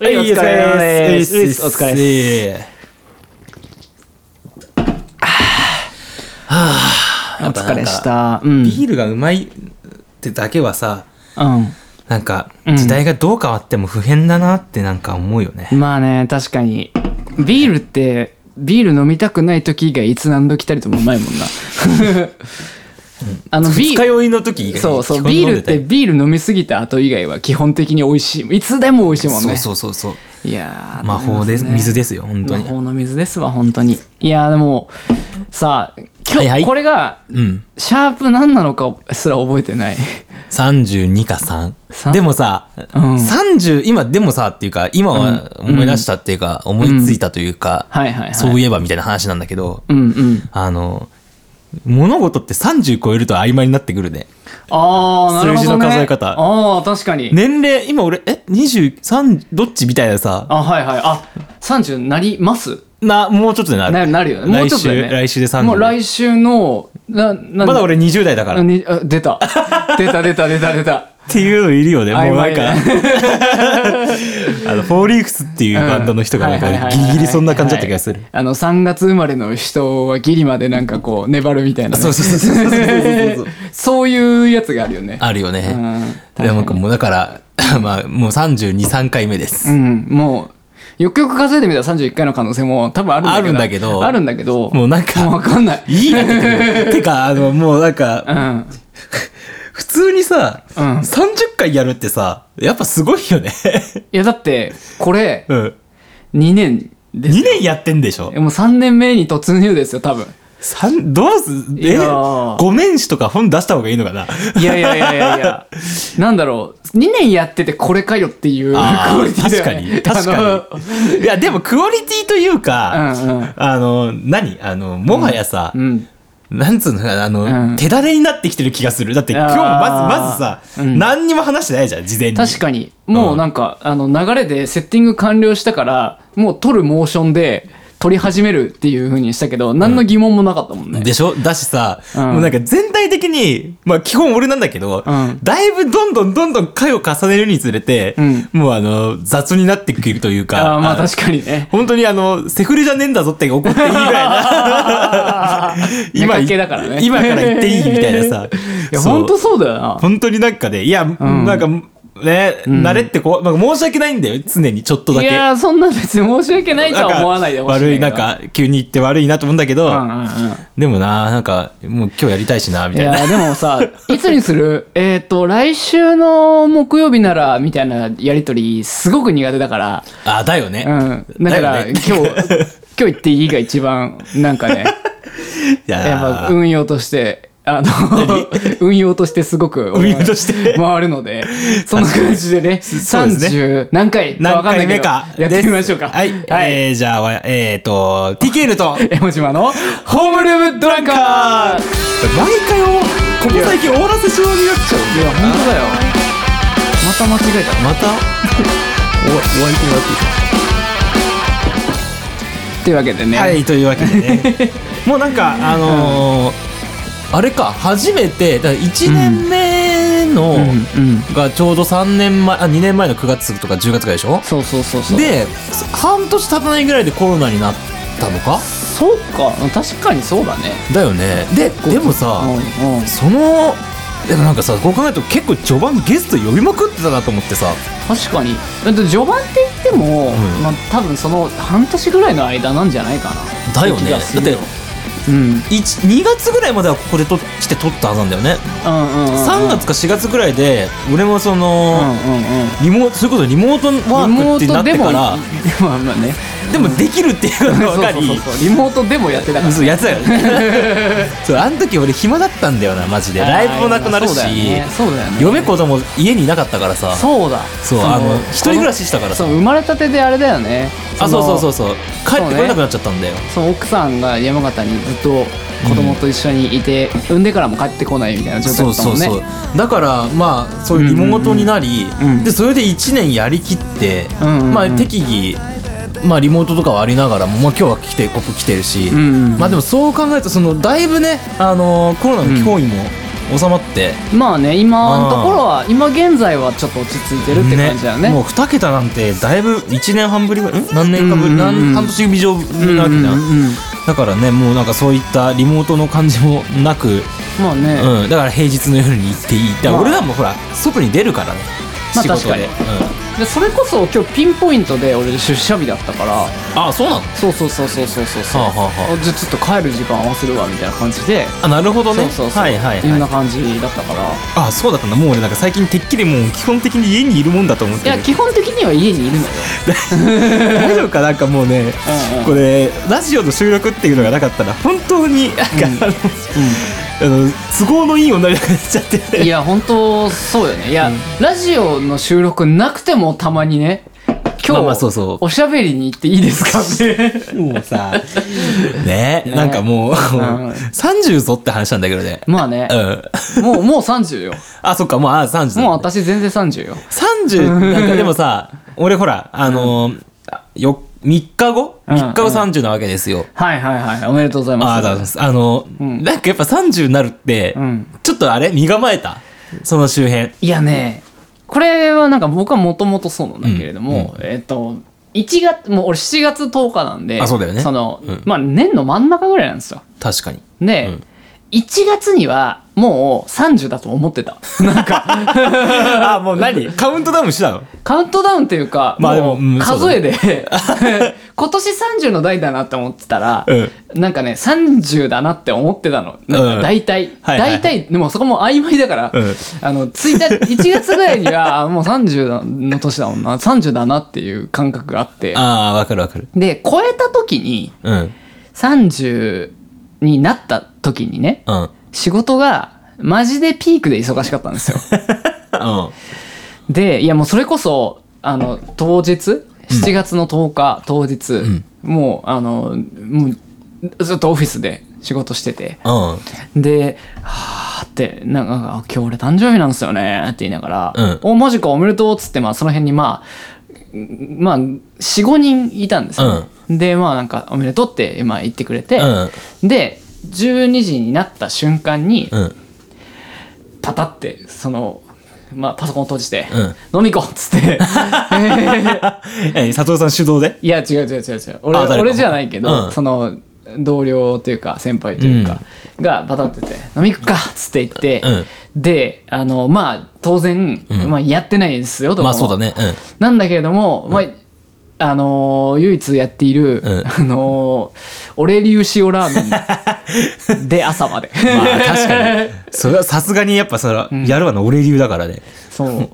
はいお疲れ様です。お疲れです。お疲れした。うん。ビールがうまいってだけはさうん。なんかうん。時代がどう変わっても不変だなってなんか思うよね、まあね確かに。ビールってビール飲みたくない時以外いつ何度来たりともうまいもんなあのビール。の時以外そうそうビールってビール飲みすぎた後以外は基本的に美味しいいつでも美味しいもんね。そうそうそうそう。いやー魔法です。ね。水ですよ本当に。魔法の水ですわ本当に。いやーでもさあ今日、はいはい。これがうん。シャープ何なのかすら覚えてない。32か3さでもさ、うん。30今でもさっていうか今は思い出したっていうか、思いついたというか、はいはいはい。そういえばみたいな話なんだけど、うんうん。あの物事って30超えると曖昧になってくるね。ああなるほど、ね、数字の数え方。ああ確かに、年齢今俺え23どっちみたいなさ。あはいはい。あ30なります？なもうちょっとでなるななるよね。もうちょっとだよね。来週来週で30もう来週のななまだ俺20代だから。っにあ 出た。出た出た出た出たっていうのいるよね。もうなんか あの、フォーリーフスっていうバンドの人がなんかギリギリそんな感じだった気がする。あの、3月生まれの人はギリまでなんかこう、粘るみたいな、そうそうそうそうそう。そういうやつがあるよね。あるよね。うん、でもうだから、まあ、もう32、3回目です。うん、もう、よくよく数えてみたら31回の可能性も多分あるんだけど。あるんだけど。もうなんか。うわかんない。いいてか、あの、もうなんか、うん。普通にさ、うん。30回やるってさやっぱすごいよね。いやだってこれうん。2年です2年やってんでしょ？もう3年目に突入ですよ多分。三どうすいえやー。五面詞とか本出した方がいいのかな？いやいやいやいや。いやなんだろう2年やっててこれかよっていうクオリティね。確かに 確かに。いやでもクオリティというか、あのうんうん。あの何？あのもはやさ、うんなんつうのかなあの、うん。手だれになってきてる気がする。だって今日まずあー。まずさ、うん。何にも話してないじゃん事前に。確かに。もうなんか、あの流れでセッティング完了したからもう撮るモーションで撮り始めるっていう風にしたけど何の疑問もなかったもんね、でしょ？だしさ、うん。もうなんか全体的に、まあ基本俺なんだけど、うん。だいぶどんどんどんどん回を重ねるにつれて、うん。もうあの、雑になってくるというか、あーまああ確かにね。本当にあの、セフレじゃねえんだぞって怒っていいぐらいな。出かけだからね。今から言っていいみたいなさ。いや本当そうだよな。本当になんかね、いや、ん。なんか、ね、慣れってこう、なんか申し訳ないんだよ、常にちょっとだけ。いやーそんな別に申し訳ないとは思わないでほしい悪い、なんか、急に言って悪いなと思うんだけど、うんうんうん。でもな、なんか、もう今日やりたいしな、みいたいな。やでもさ いつにする？えっ、と来週の木曜日ならみたいなやり取りすごく苦手だから。あ、だよね。うん。だからね。今日 今日言っていいが一番なんかね。いややっぱー運用としてあの運用としてすごく運用として？回るのでそんな感じでね そうですね。30何回か何分かんないけど回目か。やってみましょうか。です。はい。えー、じゃあ、わえっ、と、TKN と、江モ島のホームルームドランカー。毎回お、ここ最近終わらせそうになっちゃう。んいや本当だよ。また間違えた。また？お、お相手になってっていうわけでね、はい、というわけでね。もうなんか、あのーあれか、初めて、だ1年目の、がちょうど3年前、あ、2年前の9月とか10月ぐらいでしょ？そうそうそうそう。で、半年経たないぐらいでコロナになったのか？そうか。確かにそうだね。だよね。で、でもさ、うんうん。そのでもなんかさこう考えると結構序盤ゲスト呼びまくってたなと思ってさ。確かに。だって序盤って言っても、うん。まあ、多分その半年ぐらいの間なんじゃないかな。だよね。だってうん。1 2月ぐらいまではここでと来て撮ったはずなんだよね、うんうんうんうん。3月か4月ぐらいで俺もそうんの、うんうん。リモそれこそリモートワークってなってからリモートでもまあまあねでもできるっていうのが分かり。そうそうそうそう。リモートでもやってたから。そうやつだよ。ね そうあの時俺暇だったんだよなマジで。ライブもなくなるし、そうだよね。そうだよね。嫁子供家にいなかったからさ。そうだ。のそうあの一人暮らししたからさ。そう生まれたてであれだよね。あそうそうそうう。そう帰ってこれなくなっちゃったんだよ、そう奥さんが山形にずっと子供と一緒にいて、産んでからも帰ってこないみたいな状態そうだったもんね。そうそうだからまあそういうリモートになり、でそれで1年やりきって、まあ適宜まあリモートとかはありながらも、まあ、今日は来てここ来てるし、うんうんまあでもそう考えるとそのだいぶね、あのーコロナの脅威も収まって。まあね今のところは今現在はちょっと落ち着いてるって感じだよね。もう2桁なんてだいぶ1年半ぶりぐらいん？何年かぶり、うんうんうん。何半年以上なわけじゃん,、うんうんうんだからねもうなんかそういったリモートの感じもなく、まあね、うん、だから平日の夜に行っていい。だからまあ。俺らもほら外に出るからね。まあ仕事で、確でそれこそ今日ピンポイントで俺出社日だったから。うん、あそうなの？そうそうそうそうそうそう。そう、はあはあはあ。じゃあちょっと帰る時間合わせるわみたいな感じで。あなるほどね。そうそうそう、はいはいこんなはい感じだったから。あそうだったんだ。もう俺なんか最近てっきりもう基本的に家にいるもんだと思っいてる。や基本的には家にいるのよ、大丈夫か？なんかもうね、うんうん。これラジオの収録っていうのがなかったら本当になんか、あのあの都合のいい女になっちゃってて。いや本当そうよね。いや、うん。ラジオの収録なくてもたまにね。今日、まあまあそうそう。おしゃべりに行っていいですかってもうさ。ね。ね。なんかもう、ん。30ぞって話なんだけどね。まあね。う、ん。もうもう30よ。あそっか。もうあ30だもう私全然30よ。30なんかでもさ 俺ほらあのーよ3日後うん ?3 日後30なわけですよ、はいはいはいおめでとうございます。ああ、だからあの、うん。なんかやっぱ30になるって、うん。ちょっとあれ身構えた？その周辺。いやねこれはなんか僕はもともとそうなんだけれども、えっと1月もう俺7月10日なんであそうだよね。その、うん。まあ年の真ん中ぐらいなんですよ。確かに。で、うん1月にはもう30だと思ってた。なんか。あ、もう何？カウントダウンしたの？カウントダウンっていうか、まあでも数えで、今年30の代だなって思ってたら、うん。なんかね、30だなって思ってたの。なんか大体。はいはい大体、でもそこも曖昧だから、うん。あの、1日、1月ぐらいには、あもう30の年だもんな、30だなっていう感覚があって、ああ、わかるわかる。で、超えた時に、うん。30になった時にね、うん。うん。仕事が、マジでピークで忙しかったんですよ。で、いやもうそれこそ、あの、当日、7月の10日当日、んもう、あの、もう、ずっとオフィスで仕事してて、うん。で、はーって、なんか、あ今日俺誕生日なんですよねって言いながら、うんお、マジかおめでとうっつって、まあその辺にまあ、まあ、4、5人いたんですよ、で、まあなんか、おめでとうって、まあ言ってくれて、うん。で、12時になった瞬間に、うん。パタって、その、まあパソコンを閉じて、うん。飲み行こうっつって、え、佐藤さん主導で？いや違う違う違う違う。俺俺じゃないけど、うん。その同僚というか先輩というか、がバタってて「飲み行くか」っつって言って、であのまあ当然、まあ、やってないですよとかもまあそうだね。うん。なんだけれども、まああのー唯一やっている、うんあのーオレリュー塩ラーメンで 朝まで。まあ確かに。それはさすがにやっぱそれは、やるわな、俺流だからね。そう。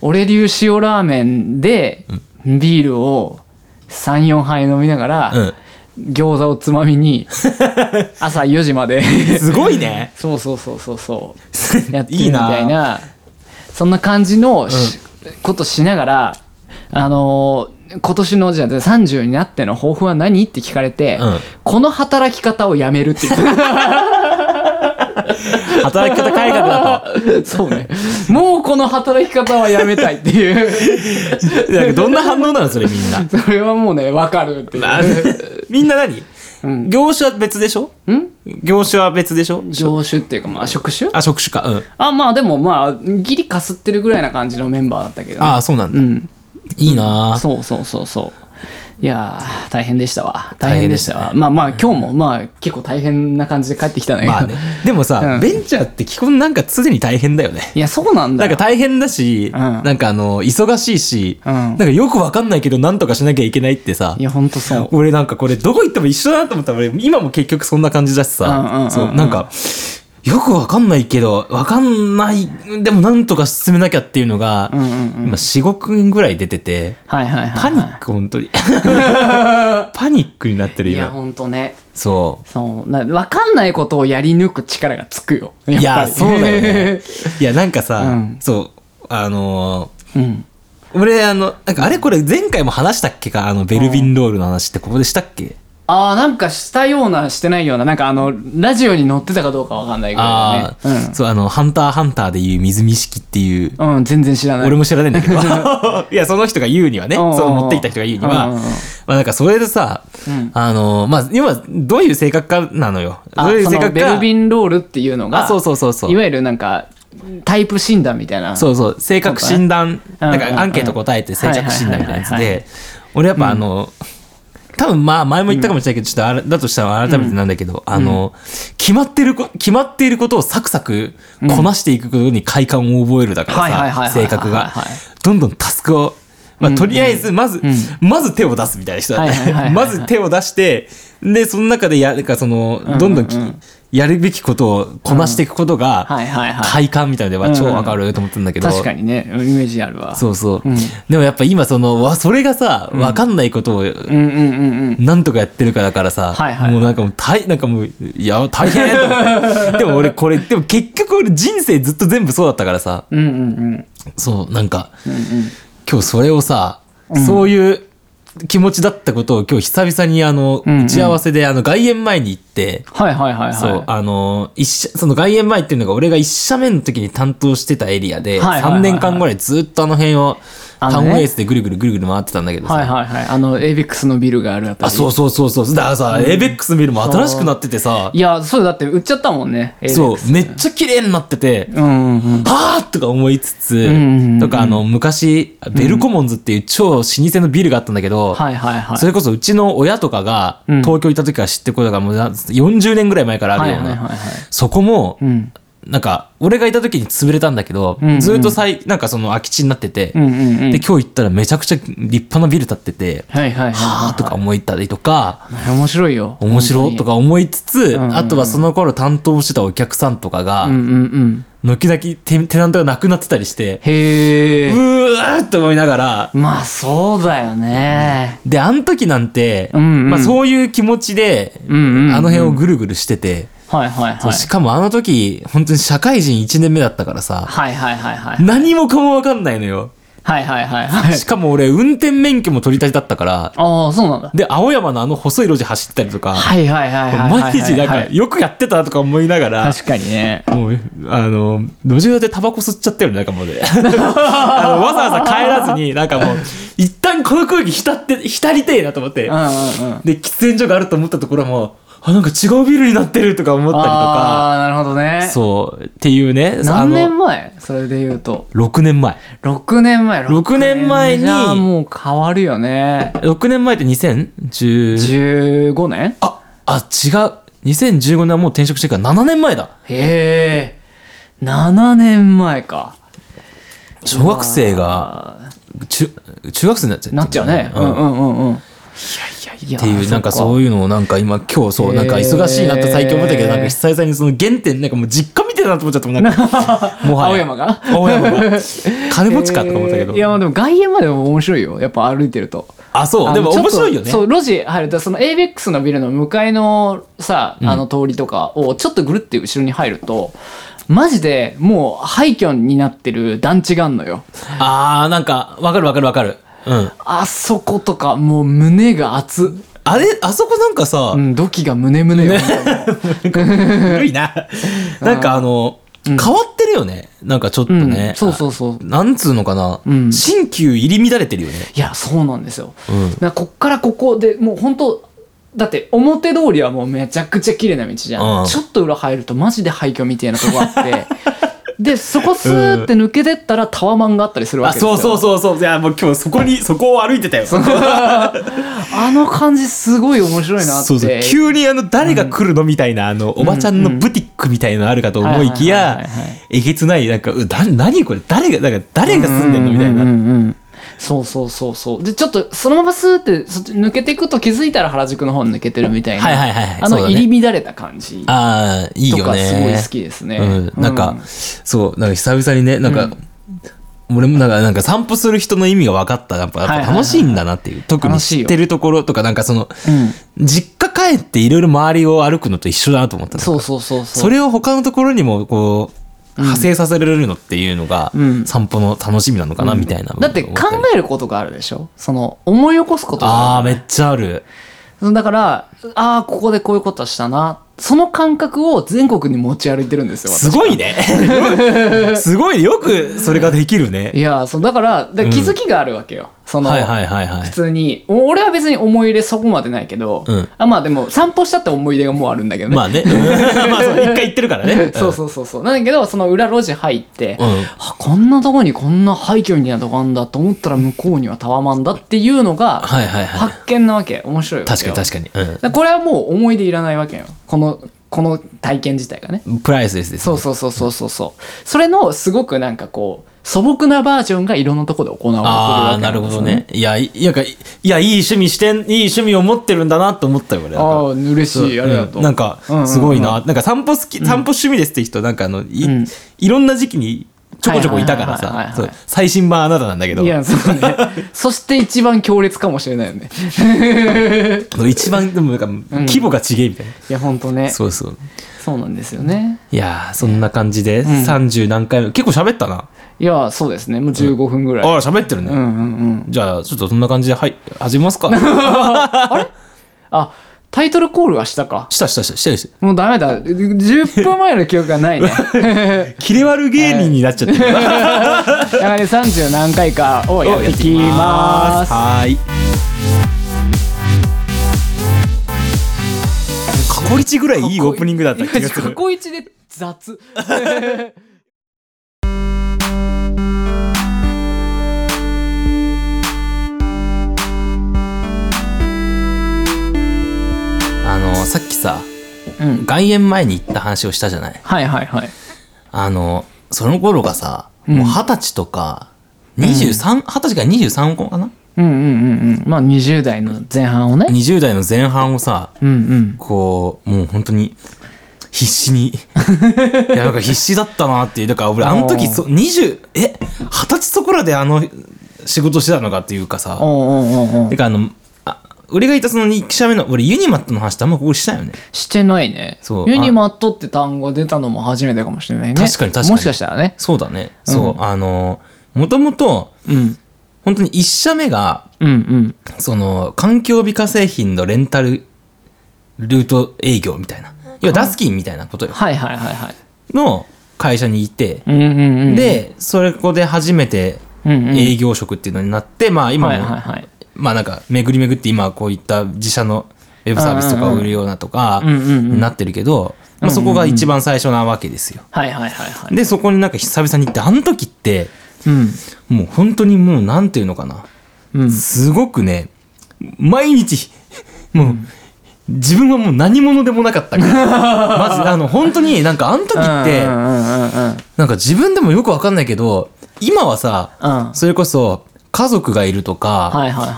オレ流塩ラーメンで、ビールを3、4杯飲みながら、うん。餃子をつまみに、朝4時まで、すごいね。そうそうそうそうそう、やってるみいいなたいな、そんな感じのし、ことしながら、あのー今年のじゃあ30になっての抱負は何？って聞かれて、うん。この働き方をやめるって言って 働き方改革だ そうね。もうこの働き方はやめたいっていう。と。なんかどんな反応なのそれみんな。それはもうね、わかるっていう。みんな何？うん業種は別でしょ？ん？業種は別でしょ？業種っていうか、まあ、職種？あ、職種か。うん。あ、まあでもまあ、ギリかすってるぐらいな感じのメンバーだったけど、ね。ああ、そうなんだ。うん。いいなそうそうそうそう。いやー、大変でしたわ。大大変でしたたわ。まあまあ、今日もまあ、結構大変な感じで帰ってきたんだけど。まあね。でもさ、うんベンチャーって基本なんか常に大変だよね。いや、そうなんだよ。なんか大変だし、うんなんかあの、忙しいし、うんなんかよくわかんないけどなんとかしなきゃいけないってさい、や、ほんとそう。俺なんかこれどこ行っても一緒だなと思ったら俺今も結局そんな感じだしさそう、なんか、よくわかんないけど、わかんない、でもなんとか進めなきゃっていうのが、うんうんうん。今4、5分ぐらい出てて、はいはいはい、はい。パニック、本当に。パニックになってるいや、今。ほんとね。そそう。なわかんないことをやり抜く力がつくよ。う。いや、そうだよね。いや、なんかさ、うんそう、あのうん。ー俺、あの、なんかあれこれ前回も話したっけか？あの、ベルビンロールの話ってここでしたっけ？ああなんかしたようなしてないようななんかあのラジオに載ってたかどうかわかんないけどああ、ね。そう、あの、ハンターハンターでいう水見式っていう、うん、うん、全然知らない。俺も知らないんだけど、いや、その人が言うにはね、うん。うんうんそう持ってきた人が言うには、うん。うんうんまあなんかそれでさ、うん。あの、まあ、今、どういう性格かなのよ。あどういう性格か。ベルビンロールっていうのがあ、そうそうそうそう。いわゆるなんかタイプ診断みたいな。そうそう、性格診断、うんなんかアンケート答えて性格診断みたいなやつで、俺やっぱあの、多分まあ前も言ったかもしれないけど、ちょっとあれだとしたら改めてなんだけど、あの、決まってるこ、決まっていることをサクサクこなしていくことに快感を覚えるだからさ、性格が。どんどんタスクを、まあとりあえず、まず、まず手を出すみたいな人だ。ね。まず手を出して、で、その中でやるか、その、どんどんきやるべきことをこなしていくことが、はいはいはい。快感みたいなのでは超わかると思ってるんだけど。確かにねイメージあるわ。そうそう。でもやっぱ今その、わ、それがさ、わかんないことを、なんとかやってるからだからさ、もうなんかもう大、なんかもう、いや、大変と思って。でも俺これ、でも結局俺人生ずっと全部そうだったからさ、うんうんうん。そう、なんか、今日それをさ、そういう気持ちだったことを今日久々にあの、んうん。打ち合わせであの外苑前に行って、はいはいはいはい。そう、あの、一社、その外苑前っていうのが俺が一社目の時に担当してたエリアで、はいはいはいはい。3年間ぐらいずっとあの辺を、あのね。タウンエースでぐるぐるぐるぐる回ってたんだけどさ、はいはいはい。あのエイベックスのビルがあるあたり。あ、そうそうそうそう。だからさ、エイベックス見るも新しくなっててさ。い、やそうだって売っちゃったもんねそう、めっちゃ綺麗になってて、うんうんうん。はぁとか思いつつ、んうんうんとかあの、昔、ベルコモンズっていう超老舗のビルがあったんだけど、はいはいはい。それこそうちの親とかがうん。東京行った時から知ってることがもうな40年ぐらい前からあるような。はいはいはいはい。そこも、うんなんか、俺がいた時に潰れたんだけど、うんうん。ずっとさい、なんかその空き地になってて、うんうんうん。で、今日行ったらめちゃくちゃ立派なビル建ってて、はいはいはいはぁとか思ったりとか、面白いよ。面白い。とか思いつつ、んうんあとはその頃担当してたお客さんとかが、うんうんうん。軒々テテナントがなくなってたりして、へえうーって思いながら、まあそうだよね。で、あの時なんて、うんうん。まあそういう気持ちで、うんうんうん。あの辺をぐるぐるしてて、はいはいはい。しかもあの時、本当に社会人1年目だったからさ、はいはいはいはい。何もかもわかんないのよ。はいはいはいはい。しかも俺、運転免許も取り立てだったから、ああそうなんだ。で、青山のあの細い路地走ったりとか、はいはいはいはいはいはい。毎日なんか、よくやってたなとか思いながら、確かにね。もう、あの、路上でタバコ吸っちゃったよね、なんかもうね。あのわざわざ帰らずに、なんかもう、一旦この空気浸って、浸りてえなと思って。うん。うんうん。で、喫煙所があると思ったところも、あ、なんか違うビルになってるとか思ったりとか、ああなるほどね。そう、っていうね、何年前？それで言うと ?6 年前。6年前6年。前に。じゃあもう変わるよね。6年前って2010、15年？あ、あ、違う。2015年はもう転職してから7年前だ。へえ7年前か。小学生が、中、中学生になっちゃう。なっちゃうね。うんうんうんうんっていう、なんかそういうのをなんか今、今日そう、なんか忙しいなって最近思ったけど、なんか久々にその原点、なんかもう実家見てるなと思っちゃったもん、なんか。もはや。青山が青山が。金持ちかとか思ったけどい。やまあでも外苑までも面白いよやっぱ歩いてるとあ、そう。でも面白いよねそう路地入るとその ABEX のビルの向かいのさあの通りとかをちょっとぐるって後ろに入るとマジでもう廃墟になってる団地があんのよあー、なんか、わかるわかるわかる。うん。あそことかもう胸が熱っ。あれ、あそこなんかさう、ん土器が胸胸よ、古いな。なんかあの、変わってるよね。なんかちょっとうん。ね。そうそうそう。なんつうのかな。ん。新旧入り乱れてるよね。いやそうなんですよ、うん。こっからここでもう本当だって表通りはもうめちゃくちゃ綺麗な道じゃん、うん。ちょっと裏入るとマジで廃墟みたいなとこあって でそこスーって抜けてったらタワマンがあったりするわあ、けですよそうそうそうそう。いや、もう今日そこに、そこを歩いてたよ。あの感じすごい面白いなって。急にあの、誰が来るのみたいな、あの、おばちゃんのブティックみたいのあるかと思いきやえげつない、なんか、うだ、何これ？誰が、なんか、誰が住んでんのみたいな。そうそうそうそう。でちょっとそのままスーってそっち抜けていくと気づいたら原宿の方に抜けてるみたいな、はいはいはいはい。あのそうだね。入り乱れた感じああ、いいとよね。かすごい好きですね、うん。なんか、うそう、なんか久々にね、なんか、俺もなんか、なんか散歩する人の意味が分かった。やっぱ、やっぱはいはいはい楽しいんだなっていう。特に楽しいよ。知ってるところとか、なんかその、うん。実家帰っていろいろ周りを歩くのと一緒だなと思ったのそうそうそうそう。それを他のところにも、こう、派生させられるのっていうのが、うん散歩の楽しみなのかな、みたいな。だって考えることがあるでしょ？その思い起こすことがああ、あるめっちゃある。だから、ああ、ここでこういうことしたな。その感覚を全国に持ち歩いてるんですよ。私すごいね。すごいね。よくそれができるねい。や、そう、だから、気づきがあるわけよ。その、はいはいはいはい普。通に、お俺は別に思い入れそこまでないけど、うんあまあでも散歩したって思い出がもうあるんだけどね。まあね。まあそう、一回言ってるからね。そうそうそうそう。なんだけど、その裏路地入って、うんあこんなとこにこんな廃墟みたいなとこあんだと思ったら向こうにはタワマンだっていうのが、はいはいはい。発見なわけ。面白いわけよ。確かに確かに。これはもう思い出いらないわけよ。この、この体験自体がね。うん。プライスですです。そうそうそうそうそうそう。それのすごくなんかこう、素朴なバージョンがいろんなところで行われてるああ、わけなるほどね。いや、いいやか、いや、いい趣味してん、いい趣味を持ってるんだなと思ったよ、俺。ああ、嬉しい。ありがとう。うんなんかうんうんうん、すごいな。なんか散歩好き、散歩趣味ですって人、なんかあの、いうんいろんな時期にちょこちょこいたからさ最新版あなたなんだけどい、や、そうね。そして一番強烈かもしれないよね。一番、でもなんか、規模が違えみたいな。いや、ほんとね。そうそう。そうなんですよね。いやー、そんな感じで、30何回目、結構喋ったな。いや、そうですね。もう15分ぐらい。ああ、喋ってるね。うんうんうん。じゃあ、ちょっとそんな感じで、はい、始めますか。あ、タイトルコールはしたか？したしたした、してるしてる。もうダメだ。10分前の記憶がないね。キレ悪芸人になっちゃってる。やはり30何回かをやっていきます。はーい。過去一ぐらいいいオープニングだった気がす過る。去一で雑。さうん。外苑前に行った話をしたじゃない？はいはいはい。あの、その頃がさ、うんもう二十歳とか、23、二十歳から23個かな？うんうんうんうん。まあ20代の前半をね。?20 代の前半をさ、うんうん。こう、もう本当に、必死に。いや、なんか必死だったなっていう。だから俺、あの時、そ、20、え、二十歳そこらであの、仕事してたのかっていうかさ。おうおうおうおうてかあの、あ、俺がいたその2社目の、俺ユニマットの話ってあんまここしたよね。してないね。そうユニマットって単語出たのも初めてかもしれないね。確かに確かにもしかしたらね。そうだね。そう、あの、もともと、うん。本当に1社目が、うんうん。その、環境美化製品のレンタルルート営業みたいな。要はダスキンみたいなことよ。はいはいはいはい。の会社にいて、うんうんうん。、で、それこで初めてうんうん、営業職っていうのになって、まあ今も、はいはいはい。まあなんか巡り巡って今こういった自社のウェブサービスとかを売るようなとかうんうんうんになってるけど、まあそこが一番最初なわけですよ。はいはいはいはい。で、そこになんか久々に行って、あの時って、うん。もう本当にもうなんていうのかな。うん。すごくね、毎日、もう、自分はもう何者でもなかったから。まず、あの、本当になんかあの時ってう、んうんうんうんなんか自分でもよくわかんないけど、今はさ、うん。それこそ家族がいるとか、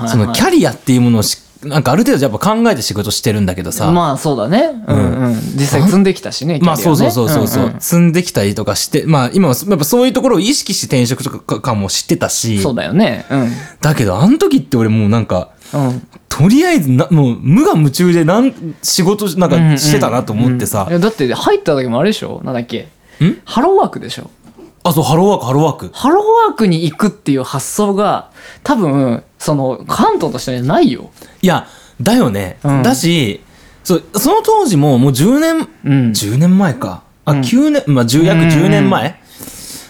そのキャリアっていうものをし、なんかある程度やっぱ考えて仕事してるんだけどさ、まあそうだね。うんうん。実際積んできたしね。まあそうそうそうそうそう、キャリアね積んできたりとかして、まあ今はやっぱそういうところを意識して転職とかかも知ってたし、そうだよね。うん。だけどあの時って俺もうなんか、うん。とりあえずな、もう無我夢中でなん仕事なんかしてたなと思ってさい、やだって入った時もあれでしょ？なんだっけ？ん？ハローワークでしょ？あ、そう、ハローワーク、ハローワーク。ハローワークに行くっていう発想が多分その関東としてはないよ。いや、だよね。うんだし、そう、その当時ももう10年、うん。10年前か。あ、うん9年、まあ10約10年前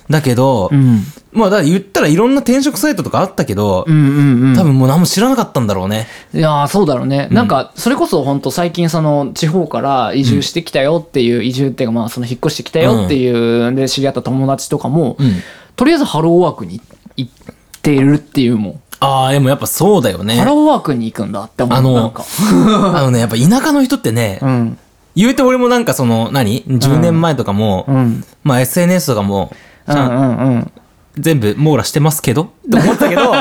だけど、うん。まあだ言ったらいろんな転職サイトとかあったけど、うんうんうん。多分もう何も知らなかったんだろうね。いやーそうだろうね、なんかそれこそ本当最近その地方から移住してきたよっていう、移住っていうかまあその引っ越してきたよっていう、で知り合った友達とかも、うん。とりあえずハローワークに行っているっていうもん、ああ、でもやっぱそうだよね。ハローワークに行くんだって思うあの あのね、やっぱ田舎の人ってね、うん言うて俺もなんかその、何 ?10 年前とかも、うんまあ SNS とかも、うんうんうん全部網羅してますけど？って思ったけど、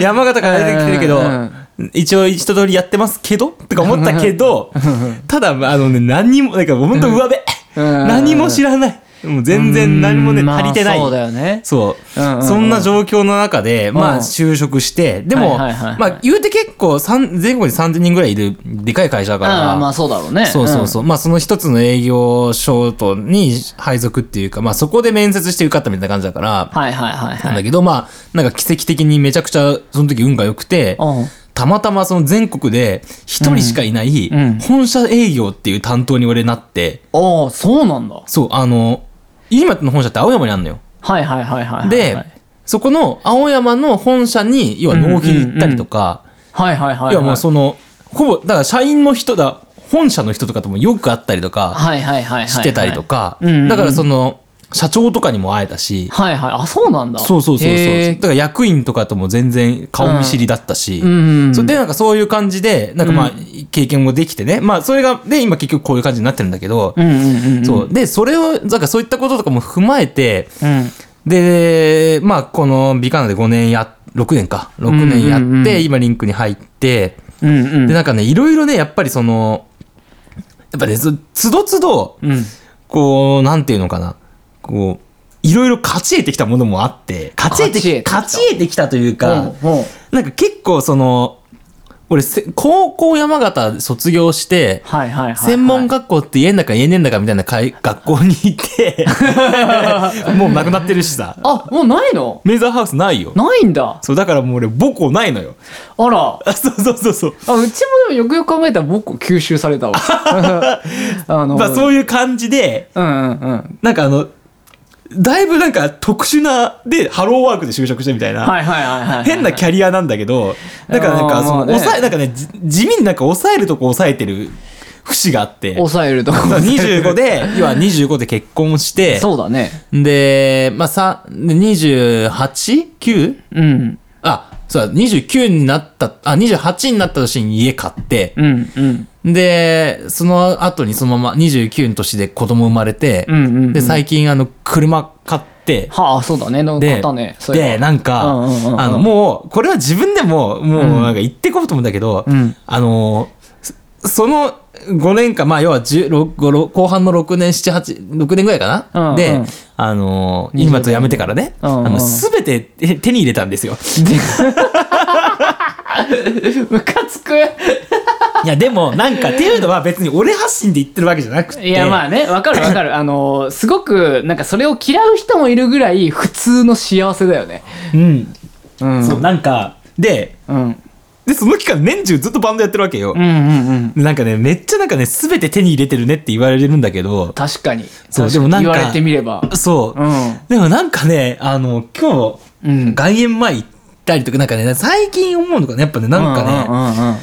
山形から出てきてるけど、うん。一応一通りやってますけど？とか思ったけど、ただ、あのね、何にも、なんか本当上辺、うん。何も知らない。もう全然何もね、足りてない。そうだよね。そう、うんうんうん。そんな状況の中で、まあうん就職して、でも、はいはいはいはい。まあ言うて結構三全国に3000人ぐらいいるでかい会社だから、まあそうだろうね。そうそうそう。まあその一つの営業所とに配属っていうか、まあそこで面接して受かったみたいな感じだから、はいはいはいはい。なんだけど、まあなんか奇跡的にめちゃくちゃその時運が良くて、うん。たまたまその全国で一人しかいないうん。うん。本社営業っていう担当に俺なって、ああそうなんだ。そう、あの、今の本社って青山にあるのよ。はいはいはいはいはいで、はい。そこの青山の本社に、要は納品行ったりとか、はいはいはい要はもうその、ほぼ、だから社員の人だ、本社の人とかともよく会ったりとかはいはいはいはいしてたりとか、だからその、社長とかにも会えたし、はいはい。あそうなんだ。そうそうそうそう。だから役員とかとも全然顔見知りだったし、うんうんそれでなんかそういう感じで、なんかまあう経験もできてね、まあそれが、で今結局こういう感じになってるんだけど、うんうんうんうん。そう。で、それを、なんかそういったこととかも踏まえて、うん。で、まあこのビカナで5年や、6年か、6年やって、うんうんうん。今リンクに入って、うんうん。で、なんかね、いろいろね、やっぱりその、やっぱね、そつどつど、うん。こう、なんていうのかな、こう、いろいろ勝ち得てきたものもあって、勝ち得てき勝ち得てきた勝ち得てきたというか、うんうん。なんか結構その、俺せ、高校山形卒業して、はいはいはいはい。専門学校って言えんだか言えねえんだかみたいなかい学校に行って、もうなくなってるしさ。あもうないの？メイザーハウスないよ。ないんだ。そう、だからもう俺母校ないのよ。あら。あ そうそうそうそう。あうちもでもよくよく考えたら僕吸収されたわ。あのまあそういう感じで、うんうんうん。なんかあの、だいぶなんか特殊な、で、ハローワークで就職したみたいな。はいはいはいはいはい変なキャリアなんだけど、だからなんか、その、抑え、なんかね、じ地味になんか抑えるとこ抑えてる節があって、抑えると25で、要は25で結婚して、そうだね。で、まあ、さ、で 28?9? うん。あ、そうだ、29になった、あ、28になった年に家買って、うんうん。で、その後にそのまま29の年で子供生まれて、うんうんうん。で、最近あの、車買って、はあそうだね。ので、方ね。で、なんか、うんうんうんうん。あの、もう、これは自分でも、もう、なんか言ってこうと思うんだけど、うん。あの、そその5年間、まあ、要は16 5後半の6年、7、8、6年ぐらいかな、うんうん。で、あの、今と辞めてからね、うんうんあの、すべて手手に入れたんですよ。ムカつく。いや、でも、なんか、っていうのは別に俺発信で言ってるわけじゃなくて、いやまあねわかるわかる。あのすごくなんかそれを嫌う人もいるぐらい普通の幸せだよね。うん。うん。そう、なんか、で、うんで、その期間年中ずっとバンドやってるわけよ。うん。うんうん。でなんかね、めっちゃなんかね、すべて手に入れてるねって言われるんだけど、確かに。そうでもなんか言われてみれば。そう。うん。でもなんかね、あの、今日、うん。外苑前行ったりとか、なんかね、最近思うのがね、やっぱね、なんかね、うんうんうん